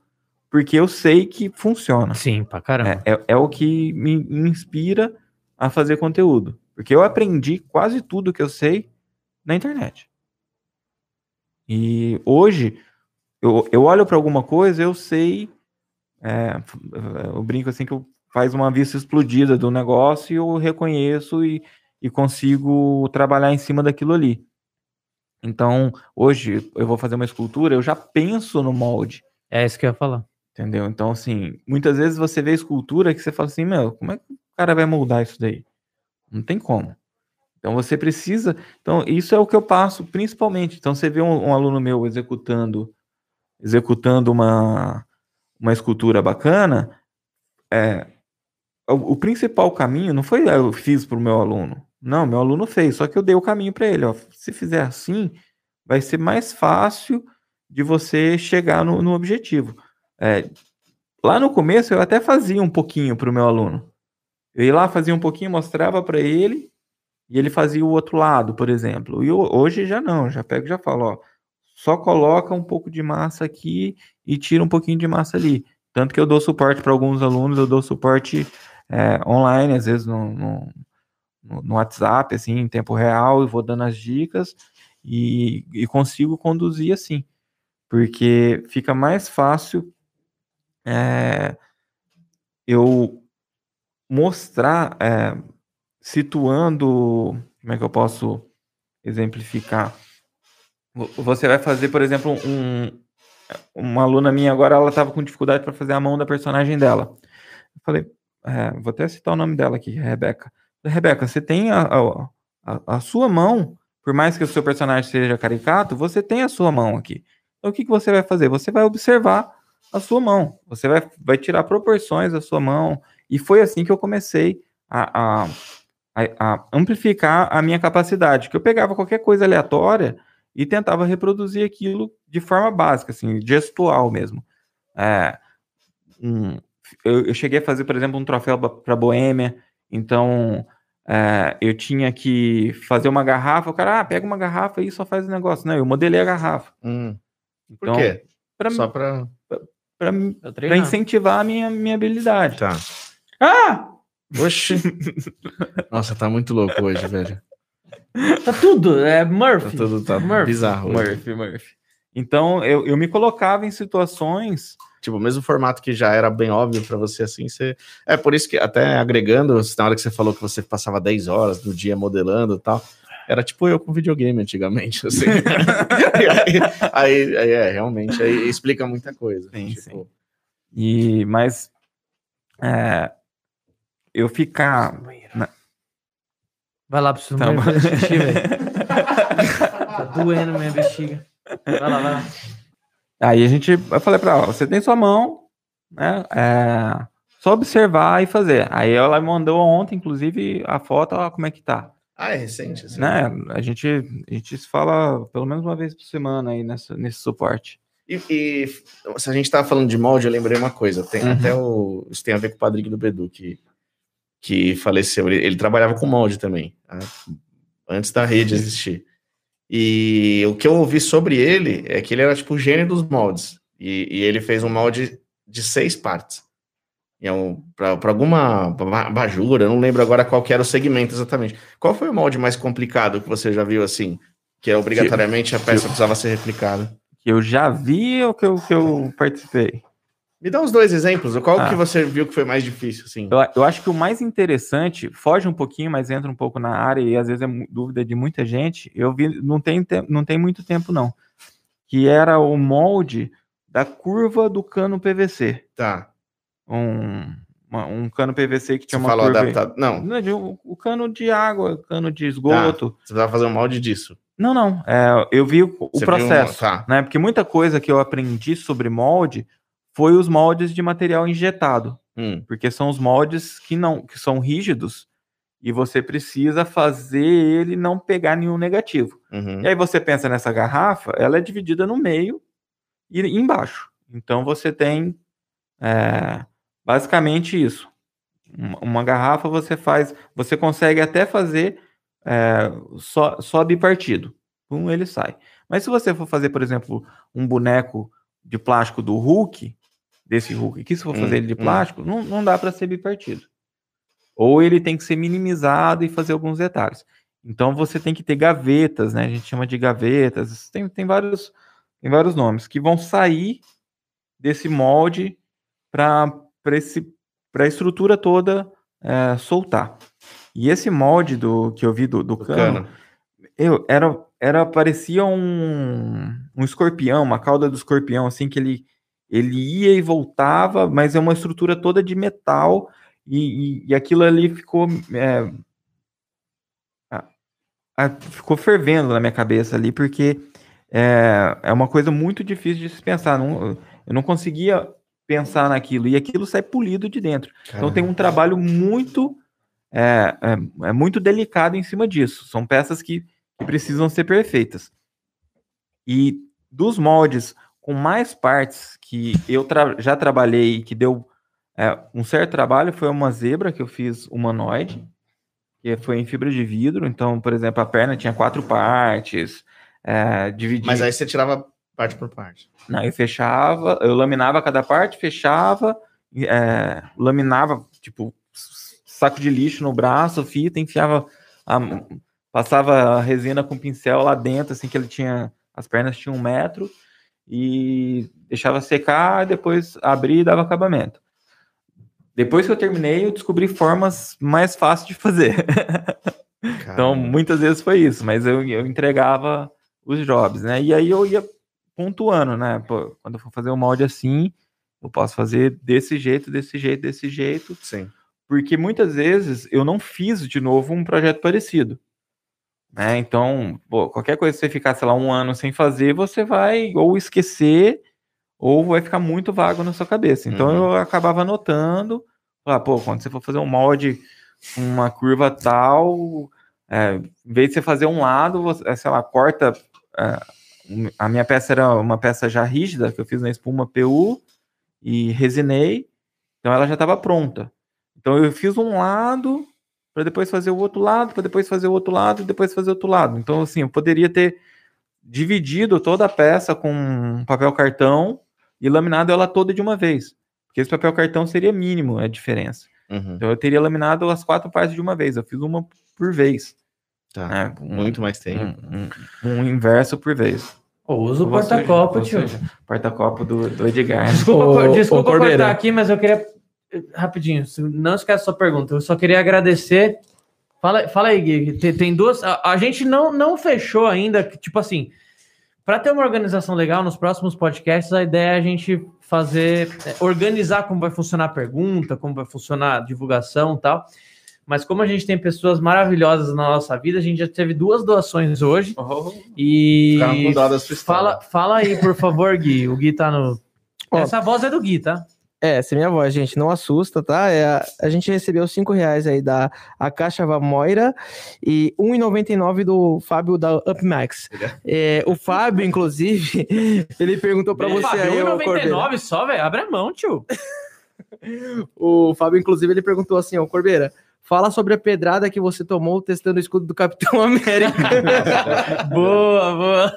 porque eu sei que funciona. Sim, pra caramba. É, é, é, o que me inspira a fazer conteúdo. Porque eu aprendi quase tudo que eu sei na internet. E hoje, eu, eu olho para alguma coisa, eu sei. É, eu brinco assim que eu faz uma vista explodida do negócio e eu reconheço e, e consigo trabalhar em cima daquilo ali. Então, hoje eu vou fazer uma escultura, eu já penso no molde. É isso que eu ia falar. Entendeu? Então, assim, muitas vezes você vê escultura que você fala assim, meu, como é que o cara vai moldar isso daí? Não tem como. Então você precisa. Então, isso é o que eu passo principalmente. Então, você vê um, um aluno meu executando executando uma, uma escultura bacana, é, o, principal caminho não foi eu fiz para o meu aluno. Não, meu aluno fez, só que eu dei o caminho para ele. Ó. Se fizer assim, vai ser mais fácil de você chegar no, no objetivo. É, lá no começo eu até fazia um pouquinho para o meu aluno. Eu ia lá, fazia um pouquinho, mostrava para ele, e ele fazia o outro lado, por exemplo. E hoje já não, já pego e já falo, ó, só coloca um pouco de massa aqui e tira um pouquinho de massa ali. Tanto que eu dou suporte para alguns alunos, eu dou suporte é, online, às vezes no, no, no, WhatsApp, assim, em tempo real, e vou dando as dicas e, e consigo conduzir assim, porque fica mais fácil é, eu mostrar, é, situando, como é que eu posso exemplificar? Você vai fazer, por exemplo, um, uma aluna minha agora, ela estava com dificuldade para fazer a mão da personagem dela. Eu falei, é, vou até citar o nome dela aqui, Rebeca. Rebeca, você tem a, a, a, sua mão, por mais que o seu personagem seja caricato, você tem a sua mão aqui. Então o que, que você vai fazer? Você vai observar a sua mão, você vai, vai tirar proporções da sua mão. E foi assim que eu comecei a, a, a amplificar a minha capacidade, que eu pegava qualquer coisa aleatória e tentava reproduzir aquilo de forma básica, assim, gestual mesmo. É, um, eu, eu cheguei a fazer, por exemplo, um troféu para Boêmia, então é, eu tinha que fazer uma garrafa, o cara, ah, pega uma garrafa e só faz o negócio. Não, eu modelei a garrafa. Hum. Então, Por quê? Pra, Só pra. pra, Eu pra incentivar a minha, minha habilidade. Tá. Ah! Oxi. Nossa, tá muito louco hoje, velho. Tá tudo, é Tá Murphy. tudo tá Murphy. bizarro. hoje. Murphy, Murphy. Então, eu, eu me colocava em situações Tipo, o mesmo formato que já era bem óbvio pra você, assim, você... É por isso que, até agregando, na hora que você falou que você passava 10 horas do dia modelando e tal, era tipo eu com videogame antigamente, assim. aí, aí, aí, é, realmente, aí explica muita coisa. Sim, tipo, E, mas é, eu ficar. na- Vai lá pro seu Tá xixi, velho. Tá doendo minha bexiga. Vai lá, vai lá. Aí a gente, eu falei pra ela, você tem sua mão, né? É, só observar e fazer. Aí ela me mandou ontem, inclusive, a foto, ó, como é que tá. Ah, é recente, assim. Né? A gente, a gente se fala pelo menos uma vez por semana aí nessa, nesse suporte. E, e se a gente tava falando de molde, eu lembrei uma coisa. Tem Uhum. até o. Isso tem a ver com o padrinho do Bedu, que, que faleceu. Ele, ele trabalhava com molde também, né? antes da rede existir. E o que eu ouvi sobre ele é que ele era tipo o gênio dos moldes. E, e ele fez um molde de seis partes. É um, para alguma ba- bajura, não lembro agora qual era o segmento exatamente. Qual foi o molde mais complicado que você já viu assim? Que é obrigatoriamente a peça precisava ser replicada. Que eu já vi ou que eu, que eu participei? Me dá uns dois exemplos. Qual Ah. que você viu que foi mais difícil, assim? Eu, eu acho que o mais interessante, foge um pouquinho, mas entra um pouco na área e às vezes é dúvida de muita gente. Eu vi, não tem, te- não tem muito tempo não, que era o molde da curva do cano PVC. Tá. Um, uma- um cano PVC que Você tinha uma falou curva... adaptado. Não, Não, de um- o cano de água, cano de esgoto. você precisava fazer um molde disso. Não, não. é, eu vi o, o Você um- processo. Tá. né? Porque muita coisa que eu aprendi sobre molde foi os moldes de material injetado. Hum, porque são os moldes que não que são rígidos e você precisa fazer ele não pegar nenhum negativo. uhum. E aí você pensa nessa garrafa, ela é dividida no meio e embaixo. Então você tem é, basicamente isso. Uma, uma garrafa você faz, você consegue até fazer é, só, só bipartido. Um ele sai. Mas se você for fazer, por exemplo, um boneco de plástico do Hulk, desse Hulk aqui, se for Hum, fazer ele de hum. plástico, não, não dá para ser bipartido. Ou ele tem que ser minimizado e fazer alguns detalhes. Então você tem que ter gavetas, né? A gente chama de gavetas, tem, tem, vários, tem vários nomes, que vão sair desse molde para a estrutura toda é, soltar. E esse molde do que eu vi do, do O cano, cano. eu, era, era parecia um, um escorpião, uma cauda do escorpião, assim, que ele, ele ia e voltava, mas é uma estrutura toda de metal, e, e, e aquilo ali ficou. é, a- a- ficou fervendo na minha cabeça ali, porque é, é uma coisa muito difícil de se pensar. Não, eu não conseguia pensar naquilo, e aquilo sai polido de dentro. Então tem um trabalho muito é, é, é muito delicado em cima disso. São peças que, que precisam ser perfeitas. E dos moldes com mais partes que eu tra- já trabalhei que deu é, um certo trabalho foi uma zebra que eu fiz humanoide, que foi em fibra de vidro. Então, por exemplo, a perna tinha quatro partes, é, dividia. Mas aí você tirava parte por parte. Não, eu fechava, eu laminava cada parte, fechava, é, laminava, tipo, saco de lixo no braço, fita, enfiava, a- passava a resina com pincel lá dentro, assim, que ele tinha, as pernas tinham um metro, e deixava secar, depois abria e dava acabamento. Depois que eu terminei, eu descobri formas mais fáceis de fazer. Então, muitas vezes foi isso, mas eu, eu entregava os jobs, né? E aí eu ia pontuando, né? Pô, quando eu for fazer um molde assim, eu posso fazer desse jeito, desse jeito, desse jeito, Sim. porque muitas vezes eu não fiz de novo um projeto parecido. Né? Então, pô, qualquer coisa que você ficar, sei lá, um ano sem fazer, você vai ou esquecer ou vai ficar muito vago na sua cabeça. Então Uhum. eu acabava anotando, falar, pô, quando você for fazer um molde com uma curva tal, é, em vez de você fazer um lado, você, é, sei lá, corta. é, a minha peça era uma peça já rígida, que eu fiz na espuma PU e resinei. Então ela já estava pronta. Então eu fiz um lado para depois fazer o outro lado, para depois fazer o outro lado e depois fazer o outro lado. Então assim, eu poderia ter dividido toda a peça com papel cartão e laminado ela toda de uma vez. Porque esse papel cartão seria mínimo a diferença. Uhum. Então eu teria laminado as quatro partes de uma vez. Eu fiz uma por vez. Tá. né? Um- Muito mais tempo. um, um- um inverso por vez. Ô, usa o Ou porta-copo, ou tio. Porta-copo do, do Edgar. Desculpa, ô, desculpa Corbeira. cortar aqui, mas eu queria. Rapidinho, não esquece sua pergunta. Eu só queria agradecer. Fala, fala aí, Gui. Tem, tem duas. A, a gente não, não fechou ainda. que, Tipo assim, para ter uma organização legal nos próximos podcasts, a ideia é a gente fazer. é, organizar como vai funcionar a pergunta, como vai funcionar a divulgação e tal. Mas como a gente tem pessoas maravilhosas na nossa vida, a gente já teve duas doações hoje. E. Sua história. Fala, fala aí, por favor, Gui. O Gui tá no. Ó. Essa voz é do Gui, tá? É, essa é minha voz, gente. Não assusta, tá? É, a, a gente recebeu cinco reais aí da a Caixa Moira e R$ 1,99 do Fábio da UpMax. É, o Fábio, inclusive, ele perguntou pra você aí, ô Corbeira. 1,99 só, velho. Abre a mão, tio. O Fábio, inclusive, ele perguntou assim, ó, Corbeira, fala sobre a pedrada que você tomou testando o escudo do Capitão América. boa, boa.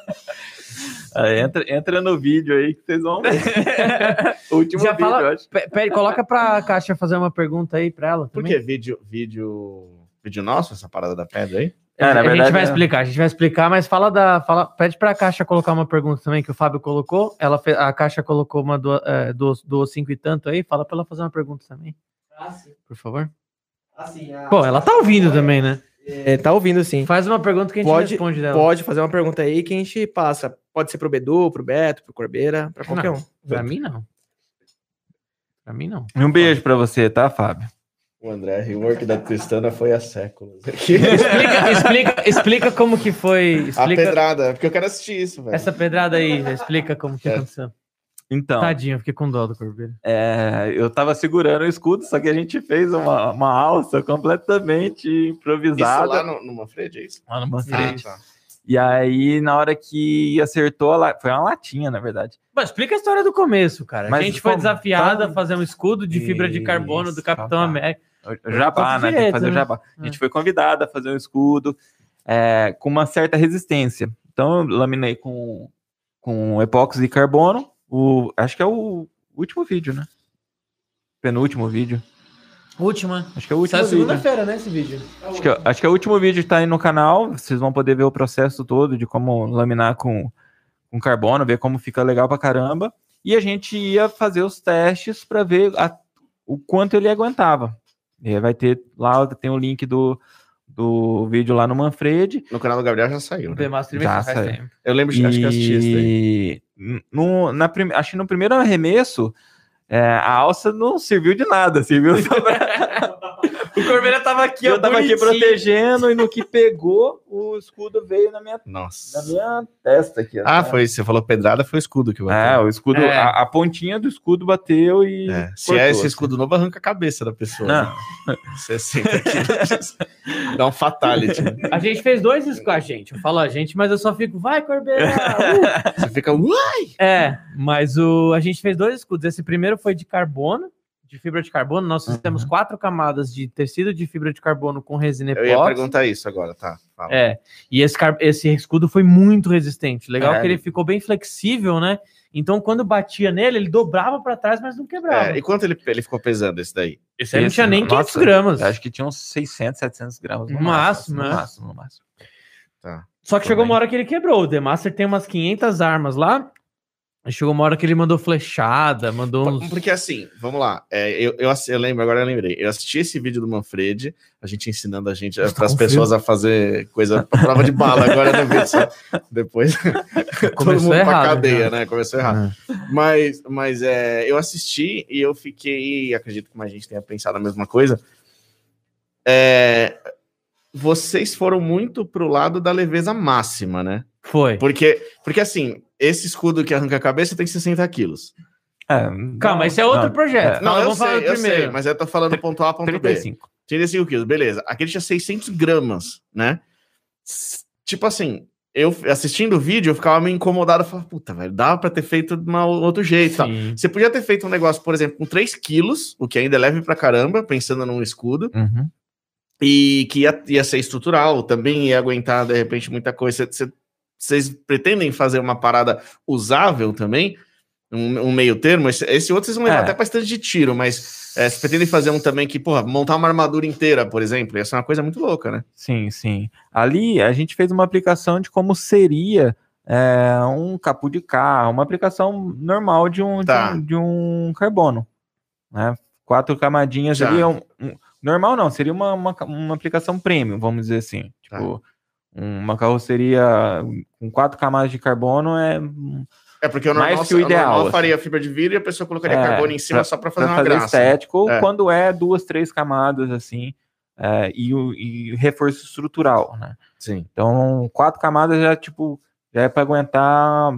Aí, entra, entra no vídeo aí que vocês vão ver. último Já vídeo, fala- eu acho. Pe- Pera, coloca pra Caixa fazer uma pergunta aí pra ela. Por também. que vídeo, vídeo, vídeo nosso, essa parada da pedra aí? É, na a gente verdade, vai é- explicar, a gente vai explicar, mas fala da. Fala, pede pra Caixa colocar uma pergunta também que o Fábio colocou. Ela fe- a Caixa colocou uma do, é, do, do cinco e tanto aí. Fala pra ela fazer uma pergunta também, por favor. Pô, ela tá ouvindo também, né? É, tá ouvindo, sim. Faz uma pergunta que a gente Pode- responde dela. Pode fazer uma pergunta aí que a gente passa. Pode ser pro Bedu, pro Beto, pro Corbeira, pra qualquer Não. um. Pra mim, não. Pra mim, não. Um beijo pra você, tá, Fábio? O André Rework da Tristana foi há séculos. Explica, explica, explica como que foi. A Explica pedrada, porque eu quero assistir isso, velho. essa pedrada aí. Explica como que É. aconteceu. Então, Tadinho, eu fiquei com dó do Corbeiro. é, eu tava segurando o escudo, só que a gente fez uma, uma alça completamente Isso improvisada. lá no, no Manfred, é isso? lá no Ah, Manfred. tá. E aí, na hora que acertou, a la- foi uma latinha, na verdade. Mas explica a história do começo, cara. a Mas gente foi como- desafiada a fazer um escudo de fibra de carbono do Isso, Capitão tá. América. O Jabá, né? Tem que fazer o né? jabá. A gente foi convidada a fazer um escudo é, com uma certa resistência. Então, eu laminei com, com epóxi de carbono. O, acho que é o último vídeo, né? Penúltimo vídeo. Última. Acho que é o último Saiu segunda-feira, né, esse vídeo? Acho que, é- acho que é o último vídeo que tá aí no canal. Vocês vão poder ver o processo todo de como laminar com, com carbono, ver como fica legal pra caramba. E a gente ia fazer os testes para ver a- o quanto ele aguentava. E vai ter lá, tem o link do, do vídeo lá no Manfred. No canal do Gabriel já saiu, né? The Master Já saiu. tempo. Eu lembro, acho que eu assisti esse daí. E no, na prim- acho que no primeiro arremesso, é, a alça não serviu de nada, serviu só pra... Corbeira tava aqui, eu tava aqui bonitinho. protegendo e no que pegou, o escudo veio na minha, na Nossa. minha testa aqui. Ah, né? foi, você falou pedrada, foi o escudo que É, bateu. o escudo, É. A, a pontinha do escudo bateu e. É, Se cortou, é esse assim. escudo novo, arranca a cabeça da pessoa. Não, né? 60 quilos. Dá um fatality. né? A gente fez dois escudos. A gente, eu falo a gente, mas eu só fico, vai, Corbeira! uh! Você fica. "Uai!" É, mas o, a gente fez dois escudos. Esse primeiro foi de carbono, de fibra de carbono. Nós Uhum. fizemos quatro camadas de tecido de fibra de carbono com resina Eu ia epóxi. perguntar isso agora, tá? Fala. É, e esse, car- esse escudo foi muito resistente. Legal É, que ele ficou bem flexível, né? Então, quando batia nele, ele dobrava para trás, mas não quebrava. É, e quanto ele, ele ficou pesando esse daí? esse aí não tinha nem 500 nossa, gramas. acho que tinha uns 600, 700 gramas. No máximo, no né? máximo, no máximo. Tá. Só que chegou uma hora que ele quebrou. O The Master tem umas 500 armas lá. Chegou uma hora que ele mandou flechada, mandou uns... Porque assim, vamos lá. é, eu, eu, eu lembro, agora eu lembrei. Eu assisti esse vídeo do Manfred, a gente ensinando a gente, para as pessoas a fazer coisa, prova de bala. Agora no vídeo. Depois todo Começou mundo pra errado, cadeia, né? né? Começou errado. Mas, mas é, eu assisti e eu fiquei, acredito que mais gente tenha pensado a mesma coisa. É, vocês foram muito pro lado da leveza máxima, né? Foi. Porque, porque assim, esse escudo que arranca a cabeça tem 60 quilos. É, Calma, não, esse é outro não, projeto. Não, Fala, eu vamos falar sei, eu primeiro. sei, mas eu tô falando ponto A, ponto B. 35. 35 quilos, beleza. Aquele tinha 600 gramas, né? Tipo assim, eu assistindo o vídeo, eu ficava meio incomodado, eu falava, puta, velho, dava pra ter feito de um outro jeito. Sim. Você podia ter feito um negócio, por exemplo, com 3 quilos, o que ainda é leve pra caramba, pensando num escudo, Uhum. e que ia, ia ser estrutural, também ia aguentar, de repente, muita coisa. Cê- Vocês pretendem fazer uma parada usável também? Um, um meio termo? Esse, esse outro vocês vão levar É. até pra estande de tiro, mas é, vocês pretendem fazer um também que, porra, montar uma armadura inteira, por exemplo, ia ser uma coisa muito louca, né? Sim, sim. Ali a gente fez uma aplicação de como seria é, um capô de carro, uma aplicação normal de um, de Tá. um, de um carbono. Né? Quatro camadinhas Já. ali. é um- normal não, seria uma, uma, uma aplicação premium, vamos dizer assim. Tá. Uma carroceria com quatro camadas de carbono é É porque o normal, Mais que o ideal, normal assim. faria fibra de vidro e a pessoa colocaria É, carbono em cima pra- só pra fazer para uma fazer graça. estético, ou É. quando é duas, três camadas assim, é, e, o, e reforço estrutural, né? Sim. Então, quatro camadas já, tipo, já é para aguentar.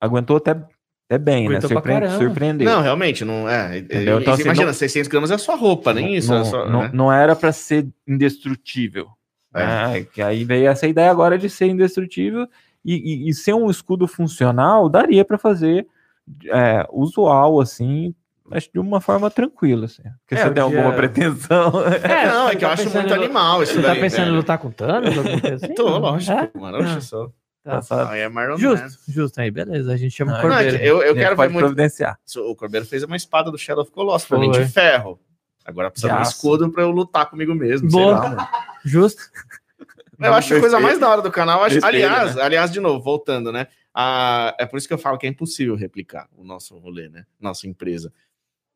Aguentou até, até bem, Aguentou né? pra Surpre- surpreendeu. Não, realmente, não é. Entendeu? Então, assim, imagina, não- 600 gramas é sua roupa, nem isso. não, é só, não, né? não era para ser indestrutível. É. né? Que aí veio essa ideia agora de ser indestrutível e, e- e ser um escudo funcional, daria para fazer é, usual, assim, mas de uma forma tranquila. Assim. Porque É, você tem alguma pretensão. É, não, é que eu tá acho pensando muito em- animal isso Você tá daí, pensando em velho. lutar com Thanos? assim? Tô, lógico, É? mano. Oxe, Ah. só. Tá. Aí é Iron Man. Justo, justo aí, beleza. A gente chama Não, o não, Não, é Cordeiro. que eu, eu quero ver muito. providenciar. O Corbeiro fez uma espada do Shadow of Colossus pra mim de ferro. Agora precisa De um escudo pra eu lutar comigo mesmo. Boa. Sei lá, mano. Justo. Eu acho a coisa mais da hora do canal. acho- aliás, aliás, de novo, voltando, né? Ah, é por isso que eu falo que é impossível replicar o nosso rolê, né? Nossa empresa.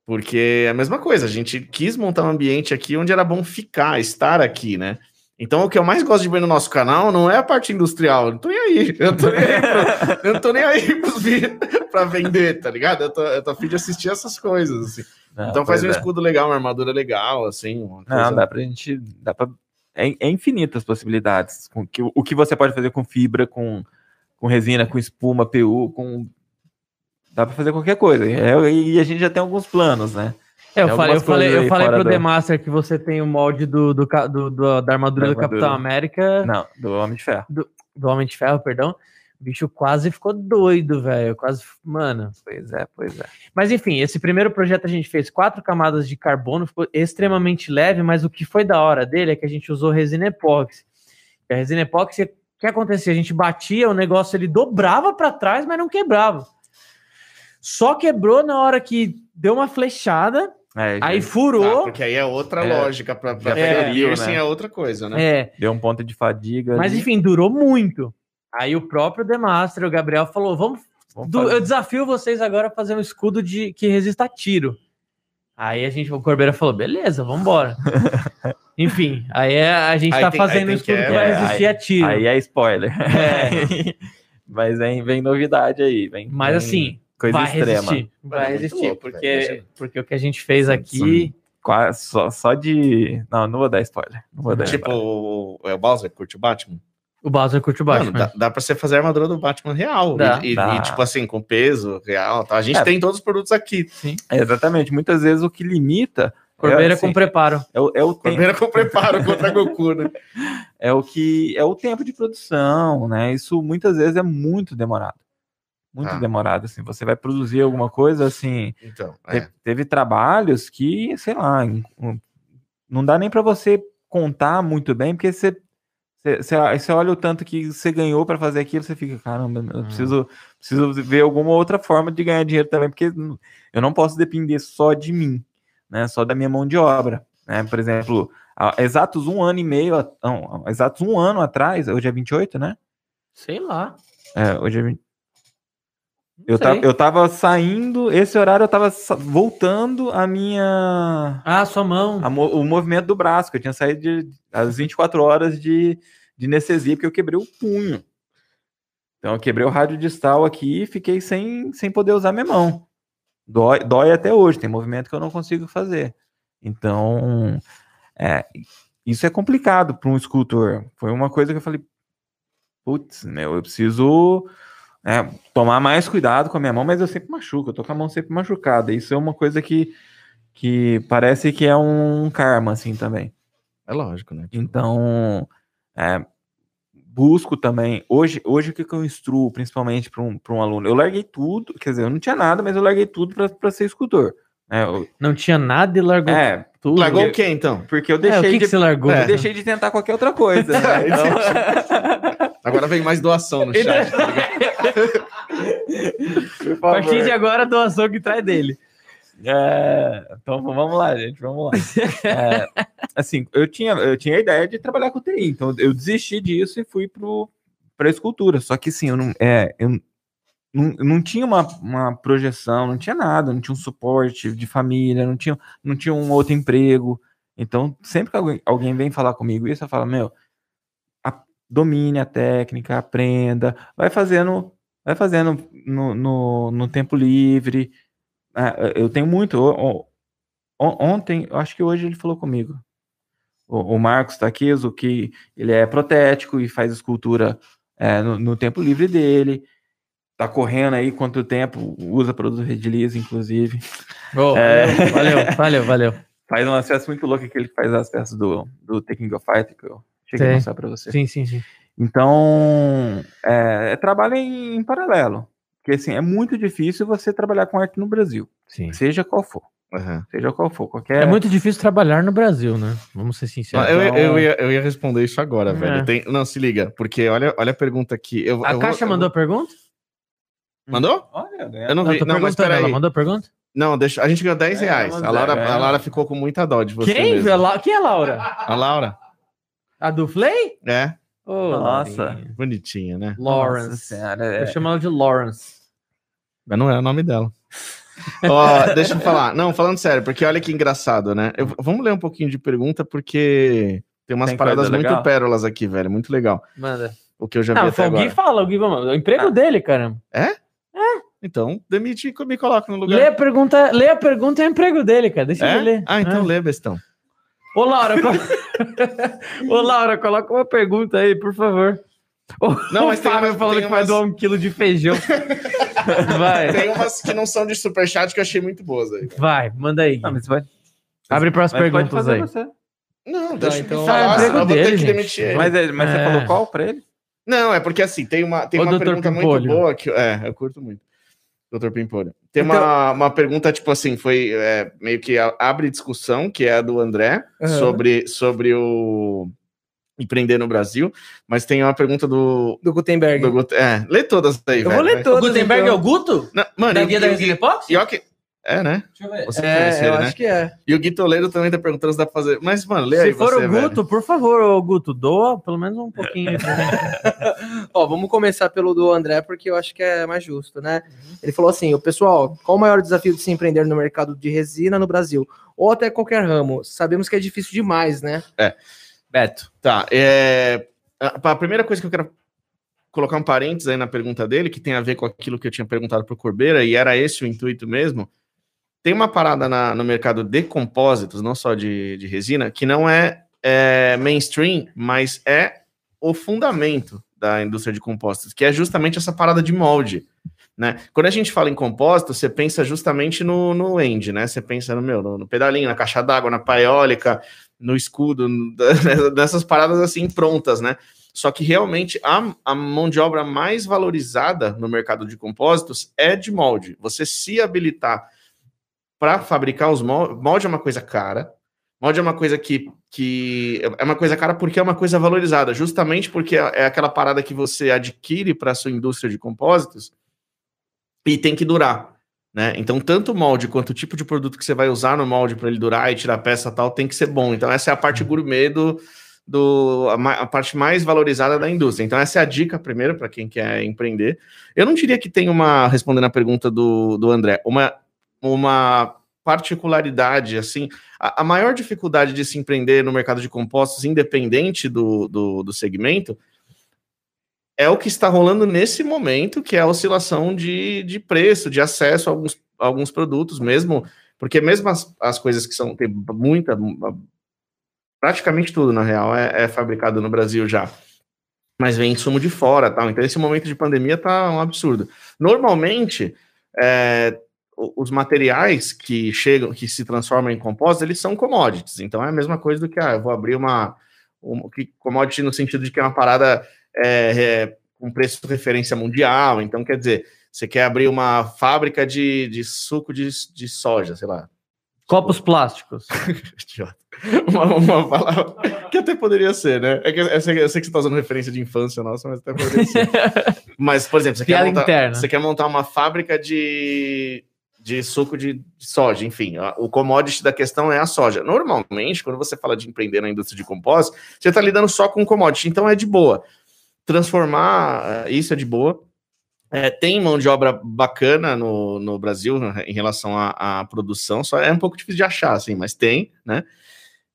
Porque é a mesma coisa, a gente quis montar um ambiente aqui onde era bom ficar, estar aqui, né? Então, o que eu mais gosto de ver no nosso canal não é a parte industrial. Eu não tô nem aí. Eu, tô nem aí pro- eu não tô nem aí pros vídeos pra vender, tá ligado? Eu tô, eu tô a fim de assistir essas coisas, assim. Não, então, faz um é. escudo legal, uma armadura legal, assim. Uma Não, dá pra gente. Dá pra, é, é infinitas possibilidades. Com que, o que você pode fazer com fibra, com, com resina, com espuma, PU, com. Dá pra fazer qualquer coisa. É, e a gente já tem alguns planos, né? É, eu Tem falei, eu falei, eu falei pro do- The Master que você tem o molde do, do, do- do- da armadura Da do Capitão armadura. América, Não, do Homem de Ferro. do Homem de Ferro, perdão. O bicho quase ficou doido, velho. Quase. Mano. Pois é, pois é. Mas enfim, esse primeiro projeto a gente fez quatro camadas de carbono, ficou extremamente leve, mas o que foi da hora dele é que a gente usou resina epóxi. E a resina epóxi, o que acontecia? A gente batia, o negócio ele dobrava para trás, mas não quebrava. Só quebrou na hora que deu uma flechada, É, aí já Ah, furou. porque aí é outra É. lógica. Feriu, piercing né? é outra coisa, né? é, deu um ponto de fadiga. mas ali. enfim, durou muito. Aí o próprio Demaster, o Gabriel, falou: vamos Vamos Do- eu desafio vocês agora a fazer um escudo de que resista a tiro. Aí a gente, o Corbeira falou, beleza, vambora. Enfim, aí é- a gente Aí tá tem- aí fazendo um escudo que, que- vai é, resistir a tiro. Aí é spoiler. É. mas aí vem novidade aí. Vem, Mas vem assim, coisa vai extrema. resistir. Vai É resistir, louco, porque, velho, porque o que a gente fez aqui. Só, só de. Não, não vou dar spoiler. Não vou dar Tipo, spoiler. o, é o Bowser curte o Batman? O Bowser curte o Mano, Batman. dá, dá pra você fazer a armadura do Batman real. Dá. e, Dá. e, tipo assim, com peso real. Tá? A gente É. tem todos os produtos aqui. É, exatamente. Muitas vezes o que limita. Corbeira é, assim, com preparo. é, o, é, o que eu preparo contra Goku, né? é o que é o tempo de produção, né? Isso muitas vezes é muito demorado. Muito Ah. demorado, assim. Você vai produzir alguma coisa, assim. Então, te- é. Teve trabalhos que, sei lá, em- não dá nem para você contar muito bem, porque você, você, olha o tanto que você ganhou para fazer aquilo, você fica, caramba, eu preciso, preciso ver alguma outra forma de ganhar dinheiro também, porque eu não posso depender só de mim, né? Só da minha mão de obra. Né? Por exemplo, há exatos um ano e meio, não, exatos um ano atrás, hoje é 28, né? Sei lá. É, hoje é 20. Eu, tava, eu tava saindo, esse horário eu tava voltando a minha. Ah, sua mão. mo- o movimento do braço, que eu tinha saído de, às 24 horas de, de anestesia, porque eu quebrei o punho. Então eu quebrei o rádio distal aqui e fiquei sem, sem poder usar minha mão. Dói, dói até hoje, tem movimento que eu não consigo fazer. Então, é, isso é complicado para um escultor. Foi uma coisa que eu falei, putz, meu, eu preciso é, tomar mais cuidado com a minha mão, mas eu sempre machuco, eu tô com a mão sempre machucada. Isso é uma coisa que, que parece que é um karma, assim, também. É lógico, né? Então, é, busco também. Hoje, hoje o que, que eu instruo, principalmente para um, um aluno? Eu larguei tudo, quer dizer, eu não tinha nada, mas eu larguei tudo para ser escultor. É, eu, Não tinha nada e largou é, tudo. Largou o quê, então? porque eu É, o deixei que, que de. você largou? eu deixei de tentar qualquer outra coisa. né? Então, Agora vem mais doação no chat. tá A partir de agora, a doação que traz dele. É, então vamos lá, gente, vamos lá. É, assim, eu tinha, eu tinha a ideia de trabalhar com TI, então eu desisti disso e fui para a escultura. Só que assim, eu não, é, eu não, não tinha uma, uma projeção, não tinha nada, não tinha um suporte de família, não tinha, não tinha um outro emprego. Então, sempre que alguém, alguém vem falar comigo isso, eu falo, meu, domine a técnica, aprenda, vai fazendo, vai fazendo no, no, no tempo livre. Ah, eu tenho muito. Ontem, acho que hoje ele falou comigo. O, o Marcos Taqueso, que ele é protético e faz escultura é, no, no tempo livre dele. Tá correndo aí quanto tempo, usa produto Redilize, inclusive. Ô, É. Valeu, valeu, valeu. Faz umas peças muito loucas que ele faz as peças do, do The King of Fight, que eu cheguei a Sei. mostrar pra você. Sim, sim, sim. Então, é, é trabalho em, em paralelo. Porque assim, é muito difícil você trabalhar com arte no Brasil, sim. seja qual for. Aham. Seja qual for. Qualquer... É muito difícil trabalhar no Brasil, né? Vamos ser Não, sinceros. eu, Então- eu, ia, eu ia responder isso agora, É. velho. Tem- não, se liga, porque olha, olha a pergunta aqui. Eu, A eu vou- Caixa eu mandou a vou- pergunta? Mandou? Olha, né? Eu não, Não, vi. tô Não, mas perguntando. Ela mandou a pergunta? Não, deixa, a gente ganhou 10 É, reais. mas A Laura, é. a Laura ficou com muita dó de você. Quem? mesmo. A La- Quem é a Laura? A Laura? A do Flay? É, Ô, Nossa. Bonitinha, né? Nossa Lawrence. Eu é... chamo ela de Lawrence. Mas não é o nome dela. Ó, deixa eu falar. Não, falando sério, porque olha que engraçado, né? Eu- vamos ler um pouquinho de pergunta, porque tem umas Tem paradas muito legal? pérolas aqui, velho. Muito legal. Manda. O que eu já vi Não, até foi o Gui agora. fala, o Gui, vamos. O emprego dele, caramba. Então, demite e me coloca no lugar. Lê a pergunta, lê a pergunta e é o emprego dele, cara. Deixa É? ele ler. Ah, então É. lê, bestão. Ô, Laura, colo- Ô, Laura, coloca uma pergunta aí, por favor. Ô, Não, o mas tem Fábio umas- falando tem que vai umas- doar um quilo de feijão. vai, Tem umas que não são de superchat que eu achei muito boas aí. vai, manda aí. Não, mas vai... Abre para as perguntas fazer aí. você. Não, deixa então- eu Ah, falar, eu vou ter dele, que demitir ele. Mas, é- mas É. você falou qual pra ele? Não, é porque assim, tem uma, tem Ô, uma pergunta muito Pimpolho. boa que. É, eu curto muito. Doutor Pimpolho. Tem Então- uma, uma pergunta, tipo assim, foi é, meio que abre discussão, que é a do André, Aham. sobre, sobre o empreender no Brasil, mas tem uma pergunta do. Do Gutenberg. do Gut- é, lê todas aí, Eu velho. vou ler todas. Gutenberg então. é o Guto? Não, mano, Da guia da e, resina e, que. É, né? Deixa eu ver. Você conhece É, eu né? acho que é. E o Gui Toledo também tá perguntando se dá pra fazer. Mas, mano, lê aí Se for você, o velho. Guto, por favor, ô Guto, doa pelo menos um pouquinho. Ó, vamos começar pelo do André, porque eu acho que é mais justo, né? Ele falou assim: o pessoal, qual o maior desafio de se empreender no mercado de resina no Brasil? Ou até qualquer ramo? Sabemos que é difícil demais, né? Beto. Tá, é... A a primeira coisa que eu quero colocar um parênteses aí na pergunta dele, que tem a ver com aquilo que eu tinha perguntado pro Corbeira, e era esse o intuito mesmo. Tem uma parada na- no mercado de compósitos, não só de, de resina, que não é, é mainstream, mas é o fundamento da indústria de compósitos, que é justamente essa parada de molde. Né? Quando a gente fala em compósito, você pensa justamente no, no end, né? Você pensa no meu, no, no pedalinho, na caixa d'água, na paiólica, no escudo, dessas paradas assim prontas, né? Só que realmente a, a mão de obra mais valorizada no mercado de compósitos é de molde. Você se habilitar para fabricar os moldes, molde é uma coisa cara. Molde é uma coisa que, que é uma coisa cara porque é uma coisa valorizada, justamente porque é é aquela parada que você adquire para sua indústria de compósitos e tem que durar. Né? Então, tanto o molde quanto o tipo de produto que você vai usar no molde para ele durar e tirar peça e tal, tem que ser bom. Então, essa é a parte gourmet do, do a, a parte mais valorizada da indústria. Então, essa é a dica primeiro para quem quer empreender. Eu não diria que tem uma, respondendo a pergunta do, do André, uma, uma particularidade assim. A, a maior dificuldade de se empreender no mercado de compostos, independente do, do, do segmento, é o que está rolando nesse momento, que é a oscilação de, de preço, de acesso a alguns, a alguns produtos, mesmo, porque mesmo as, as coisas que são, tem muita, praticamente tudo, na real, é, é fabricado no Brasil já, mas vem insumo de fora, tal, então esse momento de pandemia tá um absurdo. Normalmente, é, os materiais que chegam, que se transformam em compostos, eles são commodities, então é a mesma coisa do que, ah, eu vou abrir uma, um, que commodity no sentido de que é uma parada é, é, com preço de referência mundial. Então, quer dizer, você quer abrir uma fábrica de, de suco de, de soja, sei lá. Copos plásticos. uma, uma palavra que até poderia ser, né? É que, eu, sei, eu sei que você está usando referência de infância nossa, mas até poderia ser. mas, por exemplo, você quer, montar, você quer montar uma fábrica de, de suco de, soja, enfim, o commodity da questão é a soja. Normalmente, quando você fala de empreender na indústria de compósito, você está lidando só com commodity, então é de boa. Transformar eh, isso é de boa. É, tem mão de obra bacana no, no Brasil né, em relação à, à, produção, só é um pouco difícil de achar, assim, mas tem, né?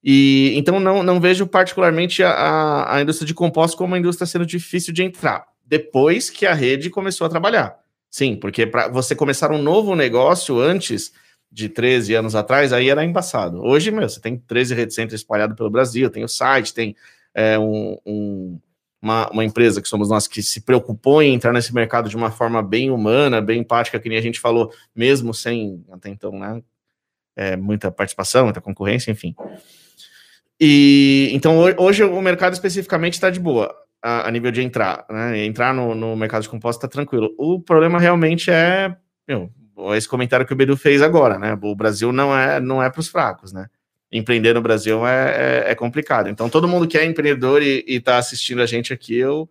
E então não, não vejo particularmente a, a indústria de compostos como uma indústria sendo difícil de entrar. Depois que a rede começou a trabalhar. Sim, porque para você começar um novo negócio antes de 13 anos atrás, aí era embaçado. Hoje, meu, você tem 13 redes centros espalhadas pelo Brasil, tem o site, tem é, um, um uma, uma, empresa que somos nós que se preocupou em entrar nesse mercado de uma forma bem humana, bem empática, que nem a gente falou, mesmo sem até então, né? É, muita participação, muita concorrência, enfim. E então hoje o mercado especificamente está de boa a, a, nível de entrar, né? Entrar no, no mercado de composto está tranquilo. O problema realmente é meu, esse comentário que o Bedu fez agora, né? O Brasil não é não é para os fracos, né? Empreender no Brasil é, é, é, complicado. Então todo mundo que é empreendedor e está assistindo a gente aqui, eu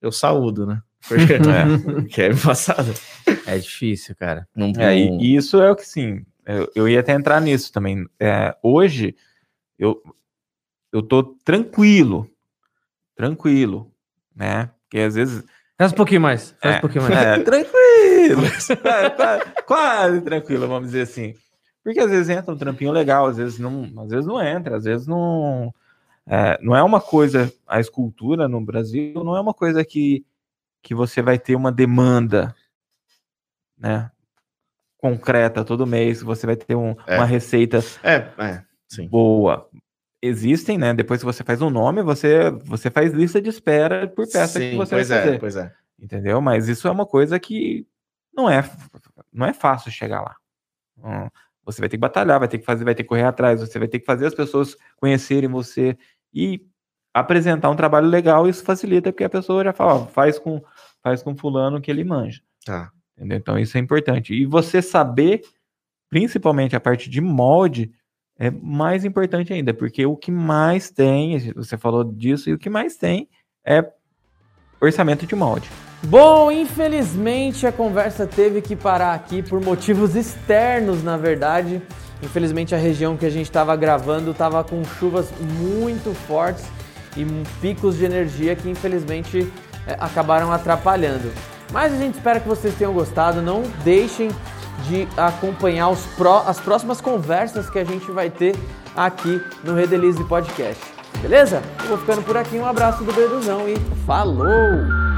eu saúdo, né? Porque é, que é embaçado. É difícil, cara. Não, é, e isso é o que sim. Eu, eu ia até entrar nisso também. É, hoje eu eu tô tranquilo, tranquilo, né? Porque às vezes. Faz um pouquinho mais. Faz é, um pouquinho mais. É, tranquilo. quase, tranquilo, vamos dizer assim. Porque às vezes entra um trampinho legal, às vezes não, às vezes não entra, às vezes não. É, não é uma coisa, a escultura no Brasil não é uma coisa que, que você vai ter uma demanda, né? Concreta todo mês, você vai ter um, é. uma receita é, é, boa existem, né? Depois que você faz um nome, você, você faz lista de espera por peça Sim, que você pois vai fazer. É, pois é. Entendeu? Mas isso é uma coisa que não é, não é fácil chegar lá. Hum, você vai ter que batalhar, vai ter que fazer, vai ter que correr atrás, você vai ter que fazer as pessoas conhecerem você e apresentar um trabalho legal, isso facilita, porque a pessoa já fala, ó, faz com faz com fulano que ele manja. Tá. Entendeu? Então isso é importante. E você saber, principalmente a parte de molde, é mais importante ainda, porque o que mais tem, você falou disso, e o que mais tem é orçamento de molde. Bom, infelizmente a conversa teve que parar aqui por motivos externos, na verdade. Infelizmente a região que a gente estava gravando estava com chuvas muito fortes e picos de energia que infelizmente é, acabaram atrapalhando. Mas a gente espera que vocês tenham gostado. Não deixem de acompanhar pró, as próximas conversas que a gente vai ter aqui no Redelize Podcast. Beleza? Eu vou ficando por aqui. Um abraço do Beduzão e falou!